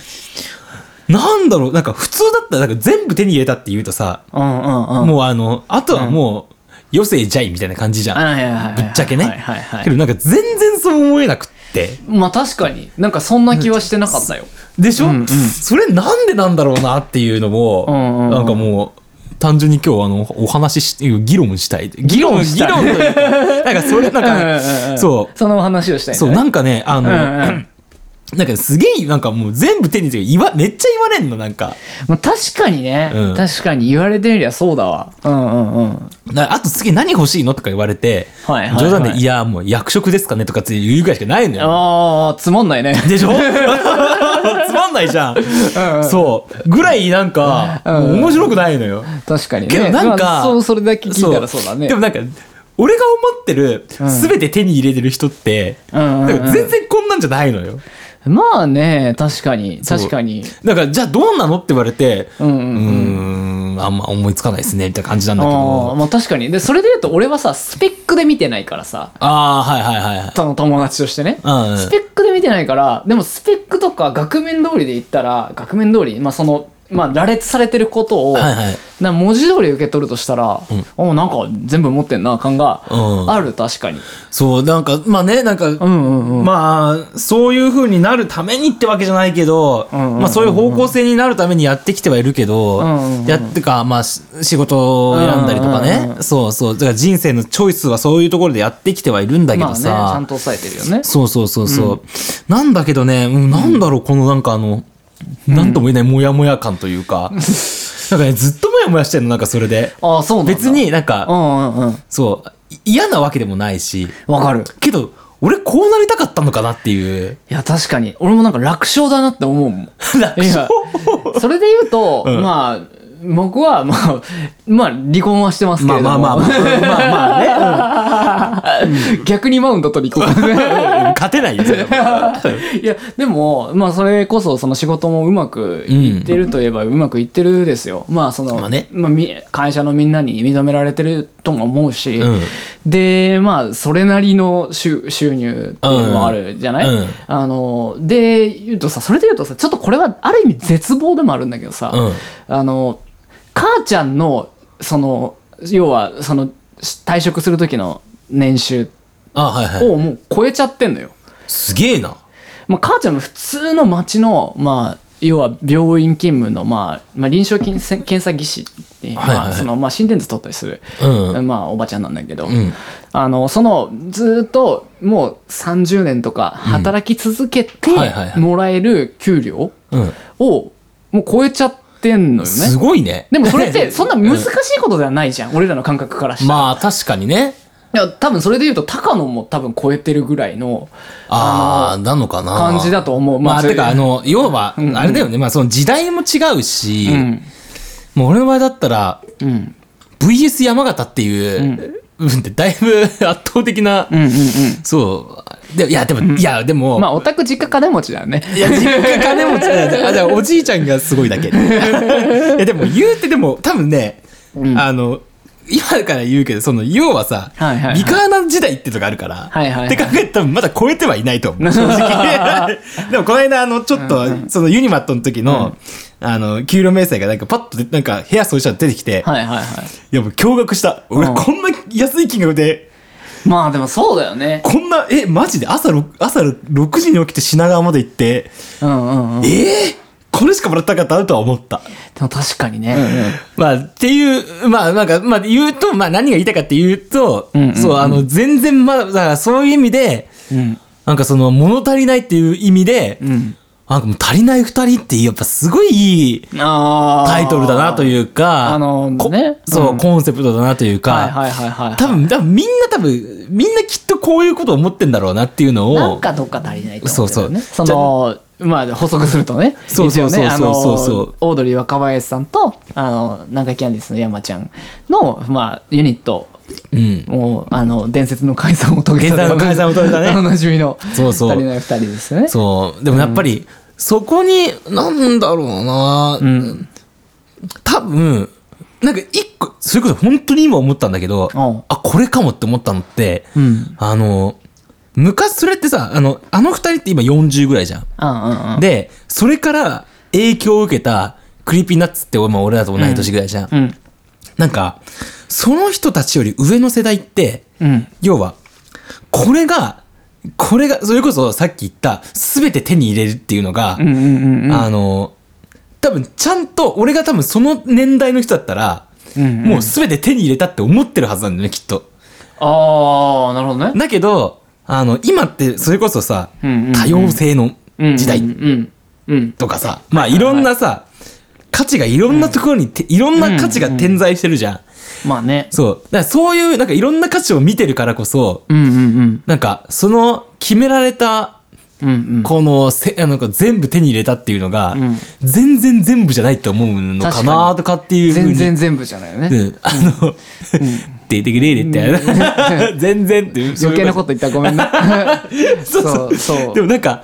なんだろう、なんか普通だったらなんか全部手に入れたって言うとさ、うんうんうん。もうあの、あとはもう、余生じゃいみたいな感じじゃん。ぶっちゃけね。けどなんか全然そう思えなくって。まあ確かに。なんかそんな気はしてなかったよ。でしょ、うんうん。それなんでなんだろうなっていうのも、うんうん。うんなんかもう、単純に今日あの、お話しし、議論したい。議論、議議論したい。論というか、なんかそれ、なんうんうんうんか、そう、その話をしたいんだそう、ねなんかね、あの、うんうんなんかすげえ、なんかもう全部手に入れて言わ、めっちゃ言われんの、なんか。まあ確かにね、うん。確かに言われてみりゃそうだわ。うんうんうん。なあと次何欲しいのとか言われて、はいはいはい。冗談で、いや、もう役職ですかねとかって言うぐらいしかないのよ。ああつまんないね。でしょ？つまんないじゃん。うんそう。ぐらいなんか、うん。もう面白くないのよ。確かにね。けどなんかまあそうそれだけ聞いたらそうだね。でもなんか、俺が思ってる、すべて手に入れてる人って、うんうんうん。なんか全然こんなんじゃないのよ。まあね確かに確かに。だから、じゃあどうなのって言われて、うんうんうーん、あんま思いつかないですね、みたいな感じなんだけああど。まあ確かに。でそれで言うと俺はさスペックで見てないからさああー、はいはいはいはい。その友達としてね。うん。スペックで見てないからでもスペックとか額面通りで言ったら額面通りまあそのまあ羅列されてることを、はいはい。な文字通り受け取るとしたら、おなんか全部持ってんな感がうん。ある確かに。そう、なんか、まあね、なんか、うんうんうん。まあ、そういう風になるためにってわけじゃないけど、んうんうんうんまあそういう方向性になるためにやってきてはいるけど、んうんうん。やってか、まあし仕事を選んだりとかね、うんうんうんそうそう、だから人生のチョイスはそういうところでやってきてはいるんだけまあねちどさ、ゃんと抑えてるよね。そうそうそうそう、なんだけどね、うん、なんだろう、このなんかあの、なんとも言えないモヤモヤ感というか、なんかね、ずっとモヤモヤしてんの、なんかそれで。ああそうなんだ。別になんうか、んうんうん。そう、い嫌なわけでもないし、わかる。けど、俺こうなりたかったのかなっていう。いや確かに。俺もなんか楽勝だなって思うもん。楽いやそれで言うと、うん。まあ僕はまあまあ離婚はしてますけれども。まあまあまあまあ。まあまあね。逆にマウント取り行こ勝てないよ。それはいやでもまあそれこそその仕事もうまくいってるといえばうまくいってるですよ、まあその、まあね。まあみ会社のみんなに認められてるとも思うし、うん。でまあそれなりの収収入っていうのもあるじゃない、うん。うん。あので言うとさそれで言うとさちょっとこれはある意味絶望でもあるんだけどさ、うん。あの母ちゃんのその要はその退職する時の年収あはいはいをもう超えちゃってんのよ。すげえな。まあ、母ちゃんも普通の町の、まあ、要は病院勤務の、まあ、まあ、臨床検査技師って、はいはいはい。まあ、その、まあ、心電図取ったりする、うん。まあ、おばちゃんなんだけど、ん。あの、その、ずーっと、もう30年とか働き続けてはいはいはい。もらえる給料うん。を、もう超えちゃってんのよすね。ごいね。でもそれって、そんな難しいことではないじゃん。俺らの感覚からしたら。まあ確かにねいや、多分それで言うと、高野も多分超えてるぐらいの、ああなのかな感じだと思う。まあ、それてか、あの、要は、うんうんあれだよね、まあ、その時代も違うし、うん。もう俺の場合だったら、うん。VS 山形っていう、部分ってだいぶ 圧倒的な、うんうんうん。そう。でいや、でも、いや、でも、まあ、オタク実家金持ちだよね。いや、実家金持ちだよあ、じゃあ、おじいちゃんがすごいだけ。いや、でも、言うてでも、多分ね、うんあの、今から言うけど、その、要はさ、はいはいはいビカーナ時代ってとこあるから、はいはいはいって考えたらまだ超えてはいないと思う、正直。でも、この間、あの、ちょっと、その、ユニマットの時の、あの、給料明細がなんかパッとで、なんか、部屋掃除したら出てきて、はいはいはい。いや、もう驚愕した。俺、うんこんな安い金額で、まあでもそうだよね。こんな、え、マジで？朝6、朝6時に起きて品川まで行って、うんうんうん。でええこれしかもらったかったとは思った。も確かにね。まあ、っていう、まあ、なんか、まあ、言うと、まあ、何が言いたいかっていうと、うんうんうんそう、あの、全然、まだ、だからそういう意味で、うん。なんかその、物足りないっていう意味で、うん。なんかもう足りない二人って、やっぱすごいいい。タイトルだなというか、あのこねそう、うんコンセプトだなというか、はいはいはいはい。多分、多分みんな多分、みんなきっとこういうことを思ってんだろうなっていうのを、なんかどっか足りないと思ね。そうそうその、まあ補足するとね。そうそうそうそうそうそうあのオードリー若林さんと、あの、南海キャンディースの山ちゃんの、まあ、ユニット、うん。もう、あの、伝説の解散を遂げた。の解散を遂げたね おなじみの。そうそう足りない二人ですよね。そう。でもやっぱり、そこに、なんだろうな、ん多分、なんか一個、それこそ本当に今思ったんだけど、うんあ、これかもって思ったのって、うん。あの、昔それってさ、あの、あの二人って今40ぐらいじゃん。うんうんうん。で、それから影響を受けた Creepy Nuts って、まあ俺らと同い年ぐらいじゃん。うん。なんか、その人たちより上の世代って、うん。要は、これが、これが、それこそさっき言った、すべて手に入れるっていうのが、うんうんうんうん。あの、多分ちゃんと、俺が多分その年代の人だったら、うんうんもうすべて手に入れたって思ってるはずなんだよね、きっと。ああ、なるほどね。だけど、あの、今ってそれこそさ、多様性の時代。とかさ、まあいろんなさ、価値がいろんなところにて、いろんな価値が点在してるじゃん。まあね。そう。だからそういう、なんかいろんな価値を見てるからこそ、うんうんうん。なんか、その決められた、うんうん。このせ、あの、全部手に入れたっていうのが、ん全然全部じゃないって思うのかなとかっていうふうに。全然全部じゃないよね。うん、あの、出てくれれって、全然っていう。余計なこと言ったらごめんな。そうそうでもなんか、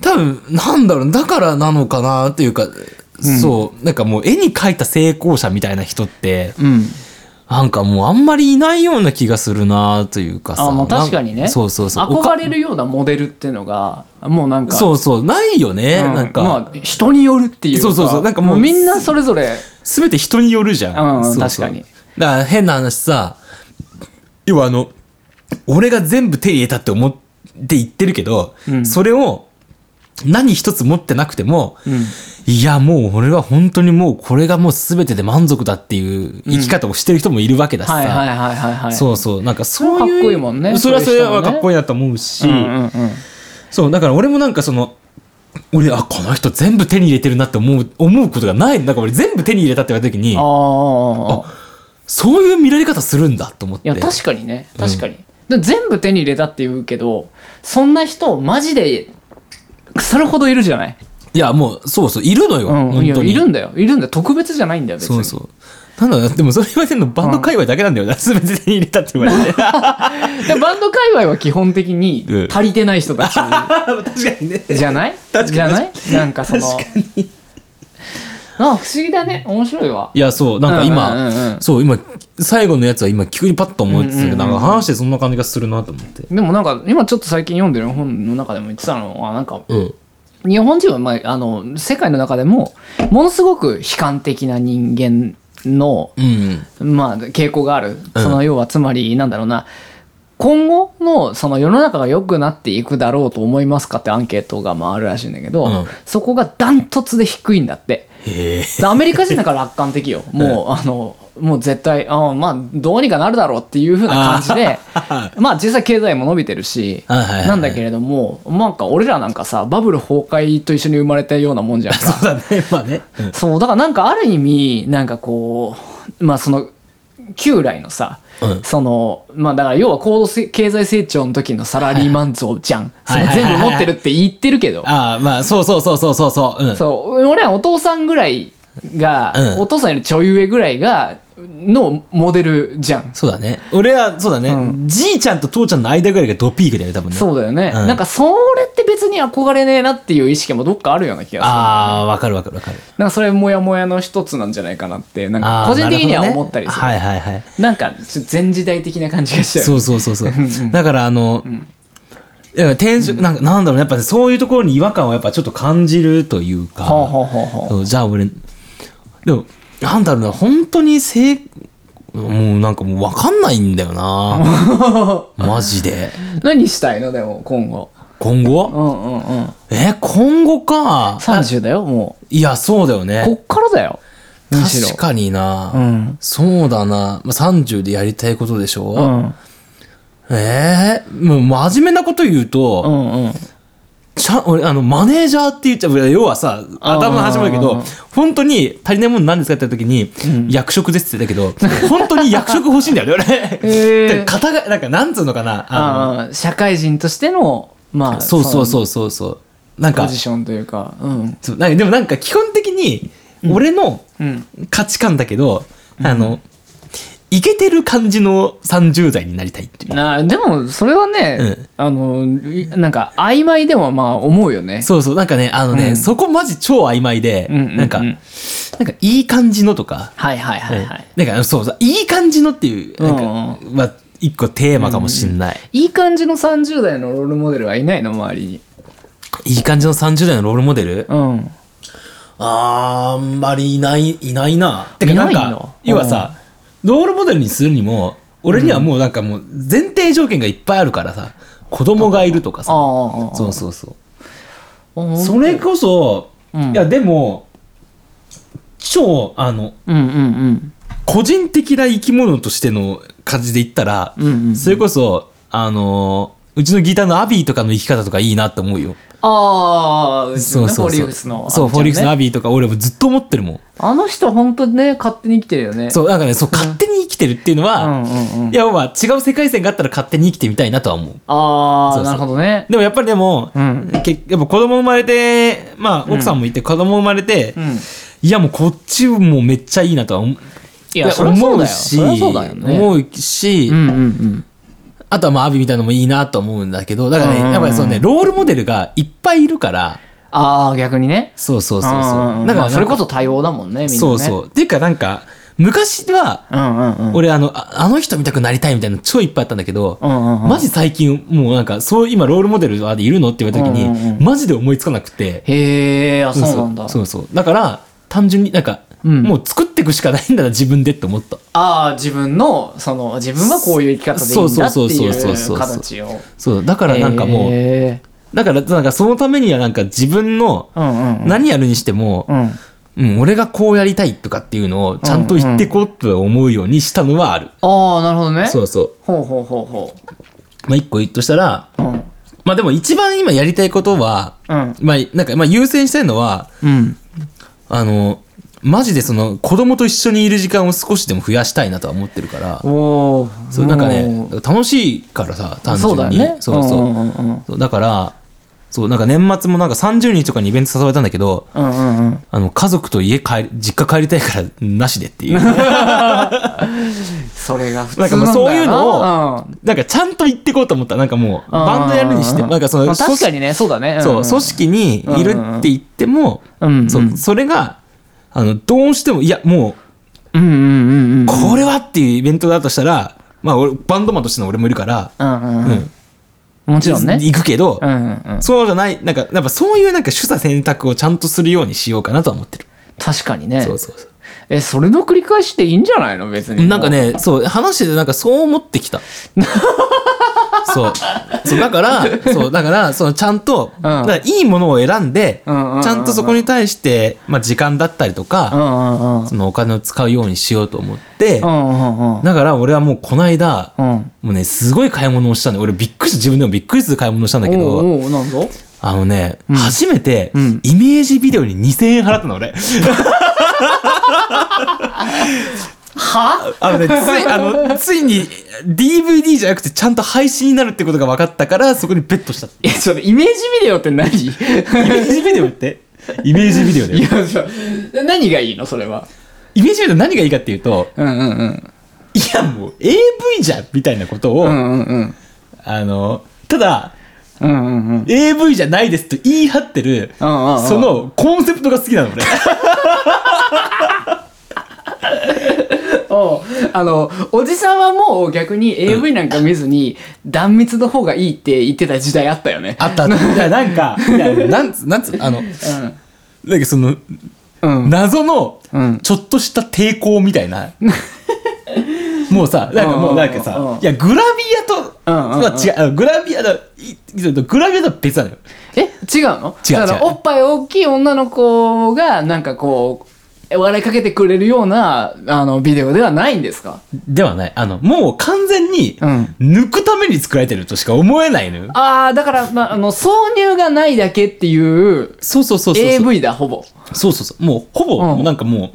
多分、なんだろう、だからなのかなっていうか、そう、なんかもう絵に描いた成功者みたいな人って、うん。なんかもうあんまりいないような気がするなというかさ。あ、まあ確かにね。そうそうそう。憧れるようなモデルっていうのが、もうなんか。そうそう、ないよね。うんなんか、まあ、人によるっていうか。そうそうそうなんかもうみんなそれぞれ。すべて人によるじゃん。うんそうそう確かに。だから変な話さ、要はあの、俺が全部手に入れたって思って言ってるけど、うんそれを何一つ持ってなくても、うん。いやもう俺は本当にもうこれがもう全てで満足だっていう生き方をしてる人もいるわけだしさ。はいはいはいはいはい。そうそう、なんかそういう。かっこいいもんねそれはそれはかっこいいなと思うし。そう、だから俺もなんかその、俺、あ、この人全部手に入れてるなって思う、思うことがない。なんか俺全部手に入れたって言われた時に、ああ。そういう見られ方するんだと思って。いや、確かにね。確かに。で全部手に入れたって言うけど、そんな人、マジで、腐るほどいるじゃない？いや、もう、そうそう、いるのよ。うん。本当に。いるんだよ。いるんだよ。特別じゃないんだよ、別に。そうそう。なんだでもそれ言われてるのバンド界隈だけなんだよな、全て手に入れたって言われて でバンド界隈は基本的にうん足りてない人たち 確かにねじゃない？確かにじゃない？なんかその確かにあ不思議だね。面白いわ。いやそうなんか今、うんうんうんうん。そう今最後のやつは今急にパッと思いつつうんうんうん。なんか話してそんな感じがするなと思って。でもなんか今ちょっと最近読んでる本の中でも言ってたのはなんかうん。日本人は、まあ、あの世界の中でもものすごく悲観的な人間の、うんまあ、傾向がある。うん。その要はつまりなんだろうな今後のその世の中が良くなっていくだろうと思いますかってアンケートがまああるらしいんだけど、うん。そこがダントツで低いんだって。アメリカ人だから楽観的よ。もう、あの、もう絶対、あまあ、どうにかなるだろうっていう風な感じで。あ、まあ実際経済も伸びてるし、なんだけれども、なんか俺らなんかさ、バブル崩壊と一緒に生まれたようなもんじゃんか。そうだねまあね、うん。そう、だからなんかある意味、なんかこう、まあその、旧来のさ、うん。その、まあだから要は高度せ経済成長の時のサラリーマン像じゃん。そのはいはい全部持ってるって言ってるけど。ああまあそうそうそうそうそうそう、うん、そう、俺はお父さんぐらいが、うん。お父さんよりちょい上ぐらいが、のモデルじゃん。そうだね。俺はそうだね、うん。じいちゃんと父ちゃんの間ぐらいがドピークだよね多分ね。そうだよね、うん。なんかそれ別に憧れねえなっていう意識もどっかあるような気がする。ああわかるわかるわかる。なんかそれもやもやの一つなんじゃないかなって、なんか個人的には思ったりする。はいはいはい。なんかちょっと前時代的な感じがしちゃう。そうそうそうそう。うん。だからあの、いや転職、なんかなんだろうね。やっぱねそういうところに違和感をやっぱちょっと感じるというか、ほうほうほうほう。そうじゃあ俺でもなんだろうな。本当にせいもうなんかもう分かんないんだよな。マジで。何したいの？でも今後。今後？うんうんうん。え今後か30だよ、もいやそうだよう。ねこっからだよ。むしろ。確かにな、うん。そうだな、まあ、30でやりたいことでしょ、うん。ええもう真面目なこと言うと、うんうん。ちゃ俺あのマネージャーって言っちゃう要はさ頭の始まるけどうんうんうん本当に足りないもの何ですかって言った時に、役職ですって言ったけど本当に役職欲しいんだよね俺。へー で肩がなんかなんつうのかなあの社会人としての、まあ、そうそうう。そうそうそうなんかポジションというか。うん。そうなんかでもなんか基本的に俺のうん。価値観だけど、あのイケてる感じの30代になりたいっていう。なでも、それはね、うんあの、いなんか、曖昧でもまあ思うよね。そうそうなんかねあのね、うんそこマジ超曖昧で、うんうんうんなんかなんかいい感じのとか、はいはいはいはい。なんかそうそういい感じのっていうなんか、うんまあ一個テーマかもしんない、いい感じの30代のロールモデルはいないの？周りに。いい感じの30代のロールモデル、うん。あんまりいないいないな。てかなんか要はさ、ロールモデルにするにも俺にはもうなんかもう前提条件がいっぱいあるからさ子供がいるとかさ。ああ、ああ。そうそうそう。うんそれこそ、うん。いやでも超あのうんうんうん。個人的な生き物としての感じで言ったら、うんうんうんそれこそあのうちのギターのアビーとかの生き方とかいいなって思うよ。ああ、そうそうそう。ウスの。そう、フォリウスのアビ。ビーとか俺もずっと思ってるもん。あの人本当にね、勝手に生きてるよね。そう、なんかね、そう、勝手に生きてるっていうのうんは、うんうん。いや、まあ違う世界線があったら勝手に生きてみたいなとは思う。ああ、なるほどね。でもやっぱりでも、うん。けやっぱ子供生まれて、まあ奥さんもいて子供生まれて、うん。いやもうこっちもめっちゃいいなとは思う。いや、そりゃそうだよ。し、そりゃそうだよね。思うし、うんうんうん。あとはまあアビみたいなのもいいなと思うんだけど、だからね、やっぱりそうね、ロールモデルがいっぱいいるから、ああ、逆にね。そうそうそうそうう。んだからまあそれこそ。そ多様だもんね、みんなね。そうそう。っていうかなんか、昔は、うんうんうん。俺あの、ああの人見たくなりたいみたいなの超いっぱいあったんだけど、うんうんうん。マジ最近もうなんか、そう今ロールモデルはでいるのって言われた時に、マジで思いつかなくて、へえ、あ、そうなんだ。そうそう。だから、単純になんか、うんもう作っていくしかないんだな、自分でって思った。ああ、自分の、その、自分はこういう生き方でいいんだってそうそうそうそういそうう形を。そう、だからなんかもう、へだから、なんかそのためにはなんか自分の、ーうんうん。何やるにしても、うん。うん、俺がこうやりたいとかっていうのをちゃんと言ってこうと思うようにしたのはある。ああ、なるほどね。そうそう。ほうほうほうほまあ一個言っとしたら、う。うん。まあでも一番今やりたいことは、うん。まあなんかまあ優先したいのは、うん。あの、マジでその子供と一緒にいる時間を少しでも増やしたいなとは思ってるから。そうなんかね、楽しいからさ、単純に。そうだよね。そうそう。んんうんうんそうだから、そう、なんか年末もなんか30日とかにイベント誘われたんだけど、うんうんうん。あの、家族と家帰り、実家帰りたいからなしでっていう。それが普通なんかもうそういうのをうんなんかちゃんと言ってこうと思った。なんかもう、バンドやるにしても、なんかその、まあ確か組にね、そうだね。そう、組織にいるって言っても、うんうんそうそれが、あの、どうしても、いや、もうんうんうんうん。う、これはっていうイベントだとしたら、まあ、俺、バンドマンとしての俺もいるから、うんうんうん。うん。もちろんね。行くけど、うんうんうん。そうじゃない、なんか、やっぱそういうなんか取捨選択をちゃんとするようにしようかなとは思ってる。確かにね。そうそうそう。え、それの繰り返しでいいんじゃないの？別に。なんか。ね、そう、話しててなんかそう思ってきた。そう。そう、だから、そう、だから、そのちゃんと、だからいいものを選んで、ちゃんとそこに対して、まあ時間だったりとうか。そのお金を使うようにしようと思って。だから俺はもうこの間、うん。もうね、すごい買い物をしたんだよ。俺びっくりして、自分でもびっくりする買い物をしたんだけおど、あのね、初めてうん、イメージビデオに2000円払ったの、俺。は？あのね、つい、あの、ついに DVD じゃなくてちゃんと配信になるってことが分かったから、そこにベットした。え、ちょっとイメージビデオって何？いイメージビデオって？イメージビデオだよ。や、ちょ何がいいの？それは。イメージビデオ何がいいかっていうと、うんうんうん。いやもう AV じゃんみたいなことを、うんうんうん。あの、ただ、うんうんうん。AV じゃないですと言い張ってる、うんうんうんそのコンセプトが好きなの、俺。おうあの、おじさんはもう逆に AV なんか見ずに断密の方がいいって言ってた時代あったよね。あったあった。いや、なんか、いや、なんつ、なんつ、あの、なんかその、うん。うん。謎のうん、ちょっとした抵抗みたいな。もうさ、なんかもうなんかさうんうんうん、いや、グラビアと、うんうんうんは違うグラビアだ、グラビアとは別なのよ。え？違うの？違う違うおっぱい大きい女の子がなんかこう、笑いかけてくれるような、あの、ビデオではないんですか？ではない。あの、もう完全にうん、抜くために作られてるとしか思えないのよ。ああ、だから、まあ、あの、挿入がないだけっていうそうそうそうそう。AV だ、ほぼ。そうそうそう。もう、ほぼ、うんなんかも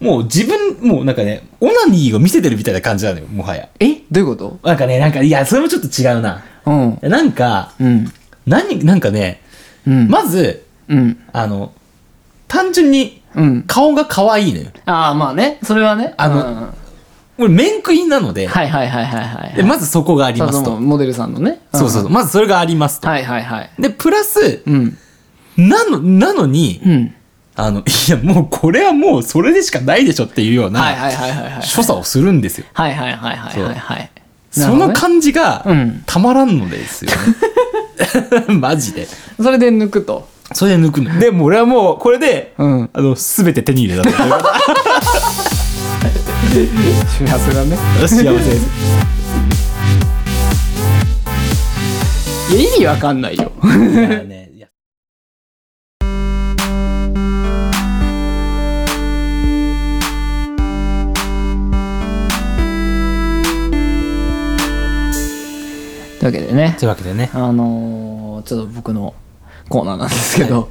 う、もう自分、もうなんかね、オナニーを見せてるみたいな感じなのよ、もはや。え？どういうこと？なんかね、なんか、いや、それもちょっと違うな。うん。なんか、うん。何、なんかね、うん。まず、うん。あの、単純にうん。顔が可愛いのよ。ああ、まあね。それはね。あのうんうん俺、面食いなので、はいはいはいはいはい。でまずそこがありますと。モデルさんのね。そうそうそう。まずそれがありますと。はいはいはい。で、プラス、うん。なの、なのに、うん。あの、いや、もうこれはもうそれでしかないでしょっていうような、はいはいはいはいはい。所作をするんですよ。はいはいはいはいはいはい。その感じがうん、たまらんのですよね。マジで。それで抜くと。それで抜くの。で、もう俺はもう、これで、うん。あの、すべて手に入れたと。幸せだね。幸せです。いや、意味わかんないよ。というわけでねと。いうわけでね。あのーちょっと僕のコーナーなんですけど、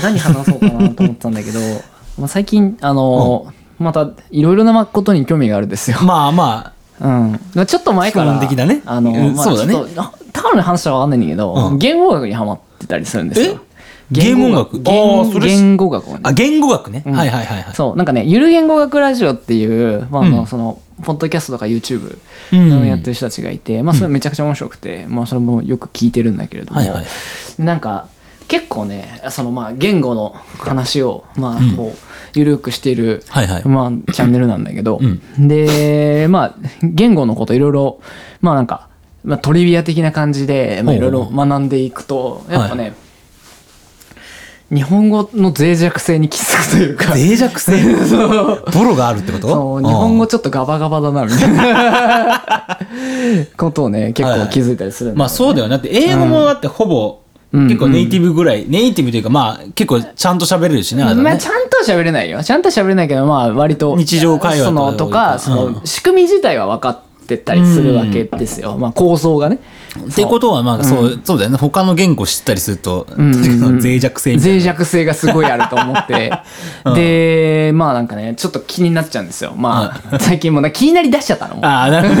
何話そうかなと思ったんだけど、まあ最近、あのーまたいろいろなことに興味があるんですよ。まあまうん。ちょっと前から、基本的なねあの、まあ、うんそうだねちょっとあ高野に話したらわかんないんだけど、うん言語学にハマってたりするんですよ。ゲーム音楽言あーそれ言語学をねあ、。言語学ね。うんはいはいはいはい。そう、なんかね、ゆる言語学ラジオっていう、まあ、あの、うんその、ポッドキャストとか YouTube うんやってる人たちがいて、まあ、それめちゃくちゃ面白くて、まあ、それもよく聞いてるんだけれども、はいはい。なんか、結構ね、その、まあ、言語の話を、まあ、こう、ゆるくしている、はいはい。まあ、チャンネルなんだけど、うで、まあ、言語のこといろいろ、まあなんか、まあ、トリビア的な感じで、まあ、いろいろ学んでいくと、やっぱね、日本語の脆弱性に気づくというか、脆弱性？ボロがあるってこと？そう、日本語ちょっとガバガバだな、みたいなことをね、結構気づいたりするね。まあそうだよね。だって英語もだってほぼ、うん結構ネイティブぐらい、ネイティブというかまあ結構ちゃんと喋れるしね、あれまあ、ねち。ゃんとは喋れないよ。ちゃんとは喋れないけど、まあ、割と。日常会話とかその、仕組み自体は分かってたりするわけですよ。まあ、構造がね。ってことはまあそう,、そうだよね。他の言語知ったりすると、脆弱性脆弱性がすごいあると思って、でまあなんかねちょっと気になっちゃうんですよ。まあ最近もな気になりだしちゃったの。もああなるほど。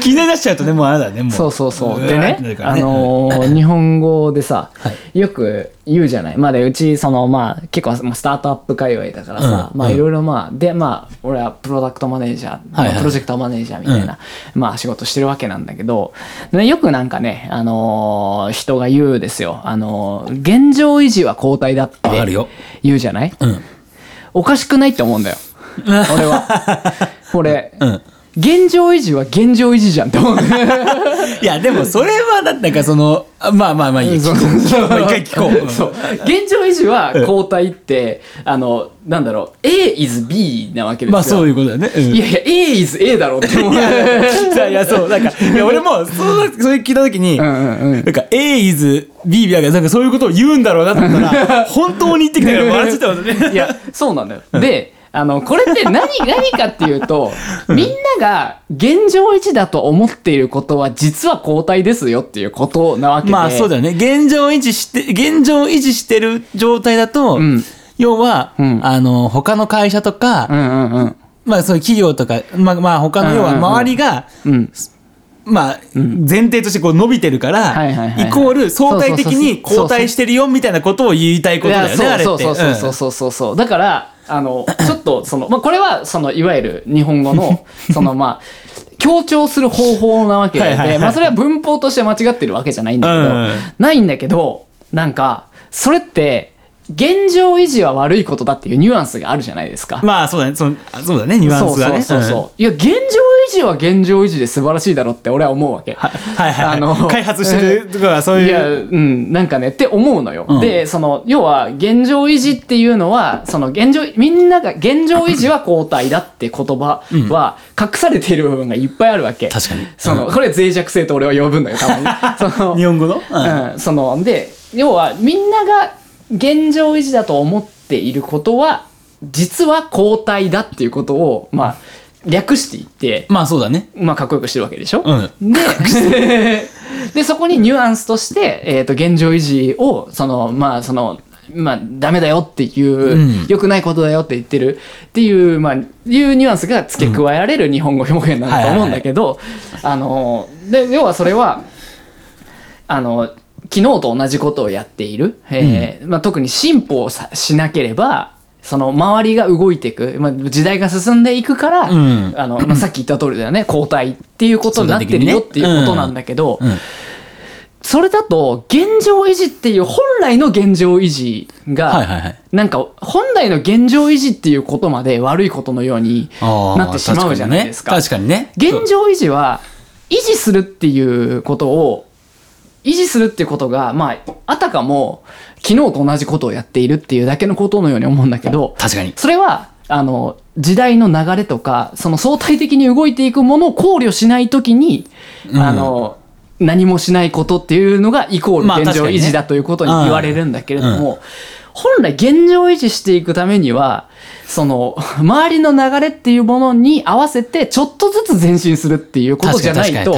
気になりだしちゃうとねもうあれだねもう。そうそうそう。うでねあねのー日本語でさ、はよく言うじゃない。まあで、うち、その、まあ、結構、まあスタートアップ界隈だからさ、まあ、うんうんいろいろまあ、で、まあ、俺はプロダクトマネージャー、まあはいはいプロジェクトマネージャーみたいな、まあ、仕事してるわけなんだけど、でよくなんかね、あのー人が言うですよ。あのー現状維持は交代だって言うじゃない？うんおかしくないって思うんだよ。俺は。俺、うん現状維持は現状維持じゃんって思う。いやでもそれはだってかそのあまあまあまあいい一回聞こう。そう。現状維持は交代って、あのなんだろう A is B なわけですよ。まあそういうことだよね、うん。いやいや A is A だろうって思う。いやいやそうなんかいや俺もそうそれ聞いた時に、なんか A is B だからなんかそういうことを言うんだろうなと思ったら 本当に言ってきたから笑っちゃったもんね。いやそうなんだよ。であのこれって何何かっていうとみんなが現状維持だと思っていることは実は交代ですよっていうことなわけで。まあそうだよね。現状維持して現状維持してる状態だと、ん。要は、ん。あの他の会社とか、うんうんうん。まあそういう企業とかまあまあ他の要はうんうんうん周りが、うん。まあ、前提としてこう伸びてるから、イコール相対的にそうそう。そう後退してるよみたいなことを言いたいことだよね、あれって。そうそうそうそうそうそう。だからあのちょっとその、まあ、これはそのいわゆる日本語の そのまあ強調する方法なわけで、はいはいはいまあ、それは文法として間違ってるわけじゃないんだけど、うんうんないんだけどなんかそれって現状維持は悪いことだっていうニュアンスがあるじゃないですか。まあそうだね、そそうだね、ニュアンスがね。そうそうそうそう、いや現状維持は現状維持で素晴らしいだろって俺は思うわけ。はいはいはい。あの開発してるとかそういや、いう。うん、なんかね、って思うのよ。うんで、その、要は、現状維持っていうのは、その、現状、みんなが、現状維持は交代だって言葉は、隠されている部分がいっぱいあるわけ。確かにその、これ脆弱性と俺は呼ぶんだよ、たまに。その、日本語の、うんうん、その、で、要は、みんなが現状維持だと思っていることは、実は交代だっていうことを、まあ、略していって、まあそうだね。まあ、かっこよくしてるわけでしょ、うん。で、で、そこにニュアンスとして、えっ、と、現状維持を、その、まあ、その、まあ、ダメだよっていう、うん。良くないことだよって言ってるっていう、まあ、いうニュアンスが付け加えられる日本語表現なんだと思うんだけど、あの、で、要はそれは、あの、昨日と同じことをやっている、えーまあ、特に進歩をさしなければ、その周りが動いていく、まあ、時代が進んでいくから、うんあのまあ、さっき言った通りだよね 交代っていうことになってるよっていうことなんだけど、うんそれだと現状維持っていう本来の現状維持が、はいはいはい。なんか本来の現状維持っていうことまで悪いことのようになってしまうじゃないですか。確かにね。確かにね現状維持は維持するっていうことを維持するっていうことがまああたかも昨日と同じことをやっているっていうだけのことのように思うんだけど確かに。それはあの時代の流れとかその相対的に動いていくものを考慮しないときに、あの何もしないことっていうのがイコールまあ現状維持だということに言われるんだけれども、本来現状維持していくためにはその周りの流れっていうものに合わせてちょっとずつ前進するっていうことじゃないと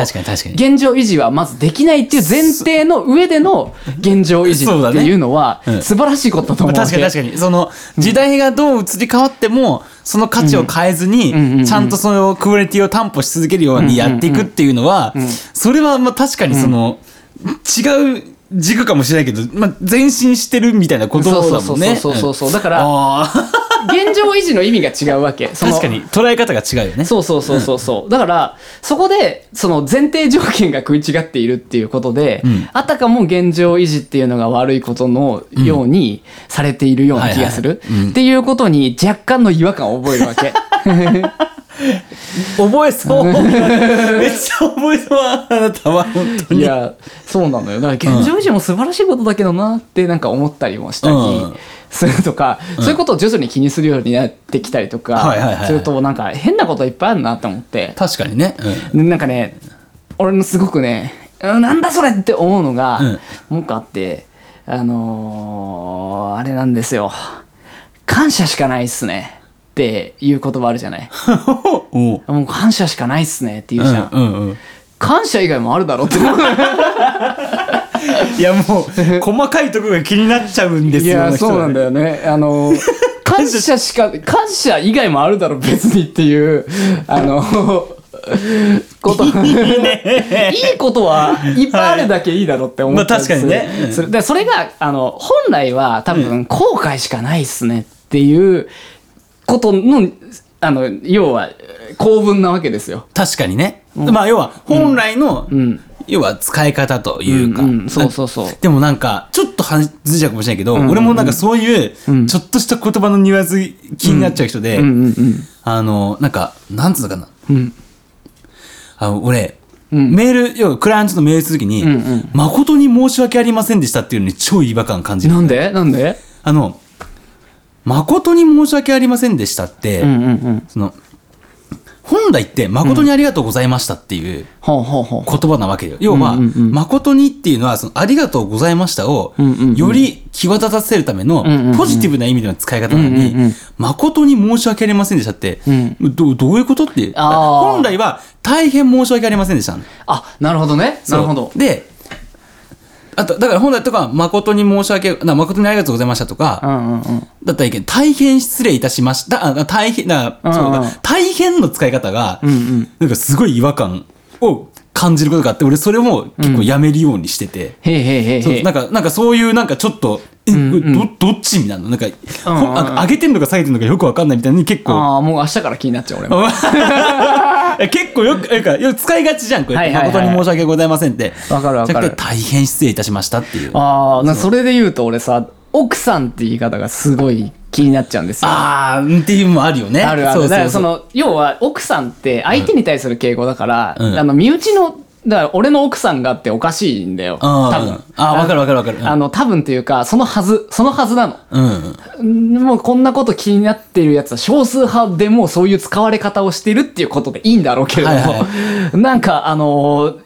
現状維持はまずできないっていう前提の上での現状維持 っていうのは素晴らしいことだと思うわけ。まあ確かに確かに。その、時代がどう移り変わっても、その価値を変えずに、ちゃんとそのクオリティを担保し続けるようにやっていくっていうのは、それはまあ確かにその、違う軸かもしれないけど、まあ前進してるみたいなことだもんね。そうそうそうそうそうそうだから現状維持の意味が違うわけ。確かに捉え方が違うよね。そうそうそうそうそう。だからそこでその前提条件が食い違っているっていうことで、ん。あたかも現状維持っていうのが悪いことのようにされているような気がする、っていうことに若干の違和感を覚えるわけ 覚えそう。めっちゃ覚えそう、あなたは、本当に。いやそうなのよ。だから現状維持も素晴らしいことだけどなってなんか思ったりもしたりうん。するとか、そういうことを徐々に気にするようになってきたりとか、はいはいはいはい。するとなんか変なこといっぱいあるなって思って。確かにね。でなんかね俺のすごくねうんなんだそれって思うのが、もう一個あってあのーあれなんですよ。感謝しかないっすねっていう言葉あるじゃない？もう感謝しかないっすねって言うじゃん、うんうんうん。感謝以外もあるだろうって。いやもう細かいところが気になっちゃうんですいよやそうなんだよね。あの 感謝しか感謝以外もあるだろ別にっていうあのこと。いいことはいっぱいあるだけいいだろって思ったりするまあ確かにね。うんそれでそれがあの本来は多分後悔しかないっすねっていうことのあの要は構文なわけですよ。確かにね、まあ要は本来の、ん。要は使い方というか、うんうんそうそうそう。でもなんかちょっと話ずれちゃうかもしれないけど、俺もなんかそういうちょっとした言葉のニュアンス気になっちゃう人で、うんうんうん。あのなんかなんつうのかな。うん。あの俺、うん。メール要はクライアントのメールするときに、うんうん。誠に申し訳ありませんでしたっていうのに超違和感感じる。なんで？なんで？あの誠に申し訳ありませんでしたって、うんうんうん。その本来って誠にありがとうございましたっていう。言葉なわけよ。要は、うんうんうん誠にっていうのは、そのありがとうございましたをより際立たせるためのポジティブな意味での使い方なのにうんうんうん、誠に申し訳ありませんでしたってうん、どどういうことっていう。本来は、大変申し訳ありませんでした。あ、なるほどね。なるほど。で、あと、だから本来とか、誠に申し訳、な誠にありがとうございましたとか、うんうんうん。だったらいいけど、大変失礼いたしました。あ大変、だううんうんだ大変の使い方が、うんうん。なんかすごい違和感を感じることがあって、俺それも結構やめるようにしてて。へいへいへいへい。そうなんか、なんかそういうなんかちょっと、え、んうんど、どっちみたいな。なんか、ほうんうんなんか上げてんのか下げてんのかよくわかんないみたいに結構、ああ、もう明日から気になっちゃう俺も。え結構よく、なんかよく使いがちじゃん、これ。はいはいはい誠に申し訳ございませんって。わかるわかる大変失礼いたしましたっていう。ああ、なそれで言うと俺さ、奥さんって言い方がすごい気になっちゃうんですよ。あー、っていうのもあるよね。あるある。そうそうそうだからその、要は奥さんって相手に対する敬語だから、うんあの、身内の、だから俺の奥さんがっておかしいんだよ。多分。あー、わかるわかるわかる。あの、多分っていうか、そのはず、そのはずなの。うん。もうこんなこと気になってるやつは少数派でもそういう使われ方をしてるっていうことでいいんだろうけれども、はいは なんかあのー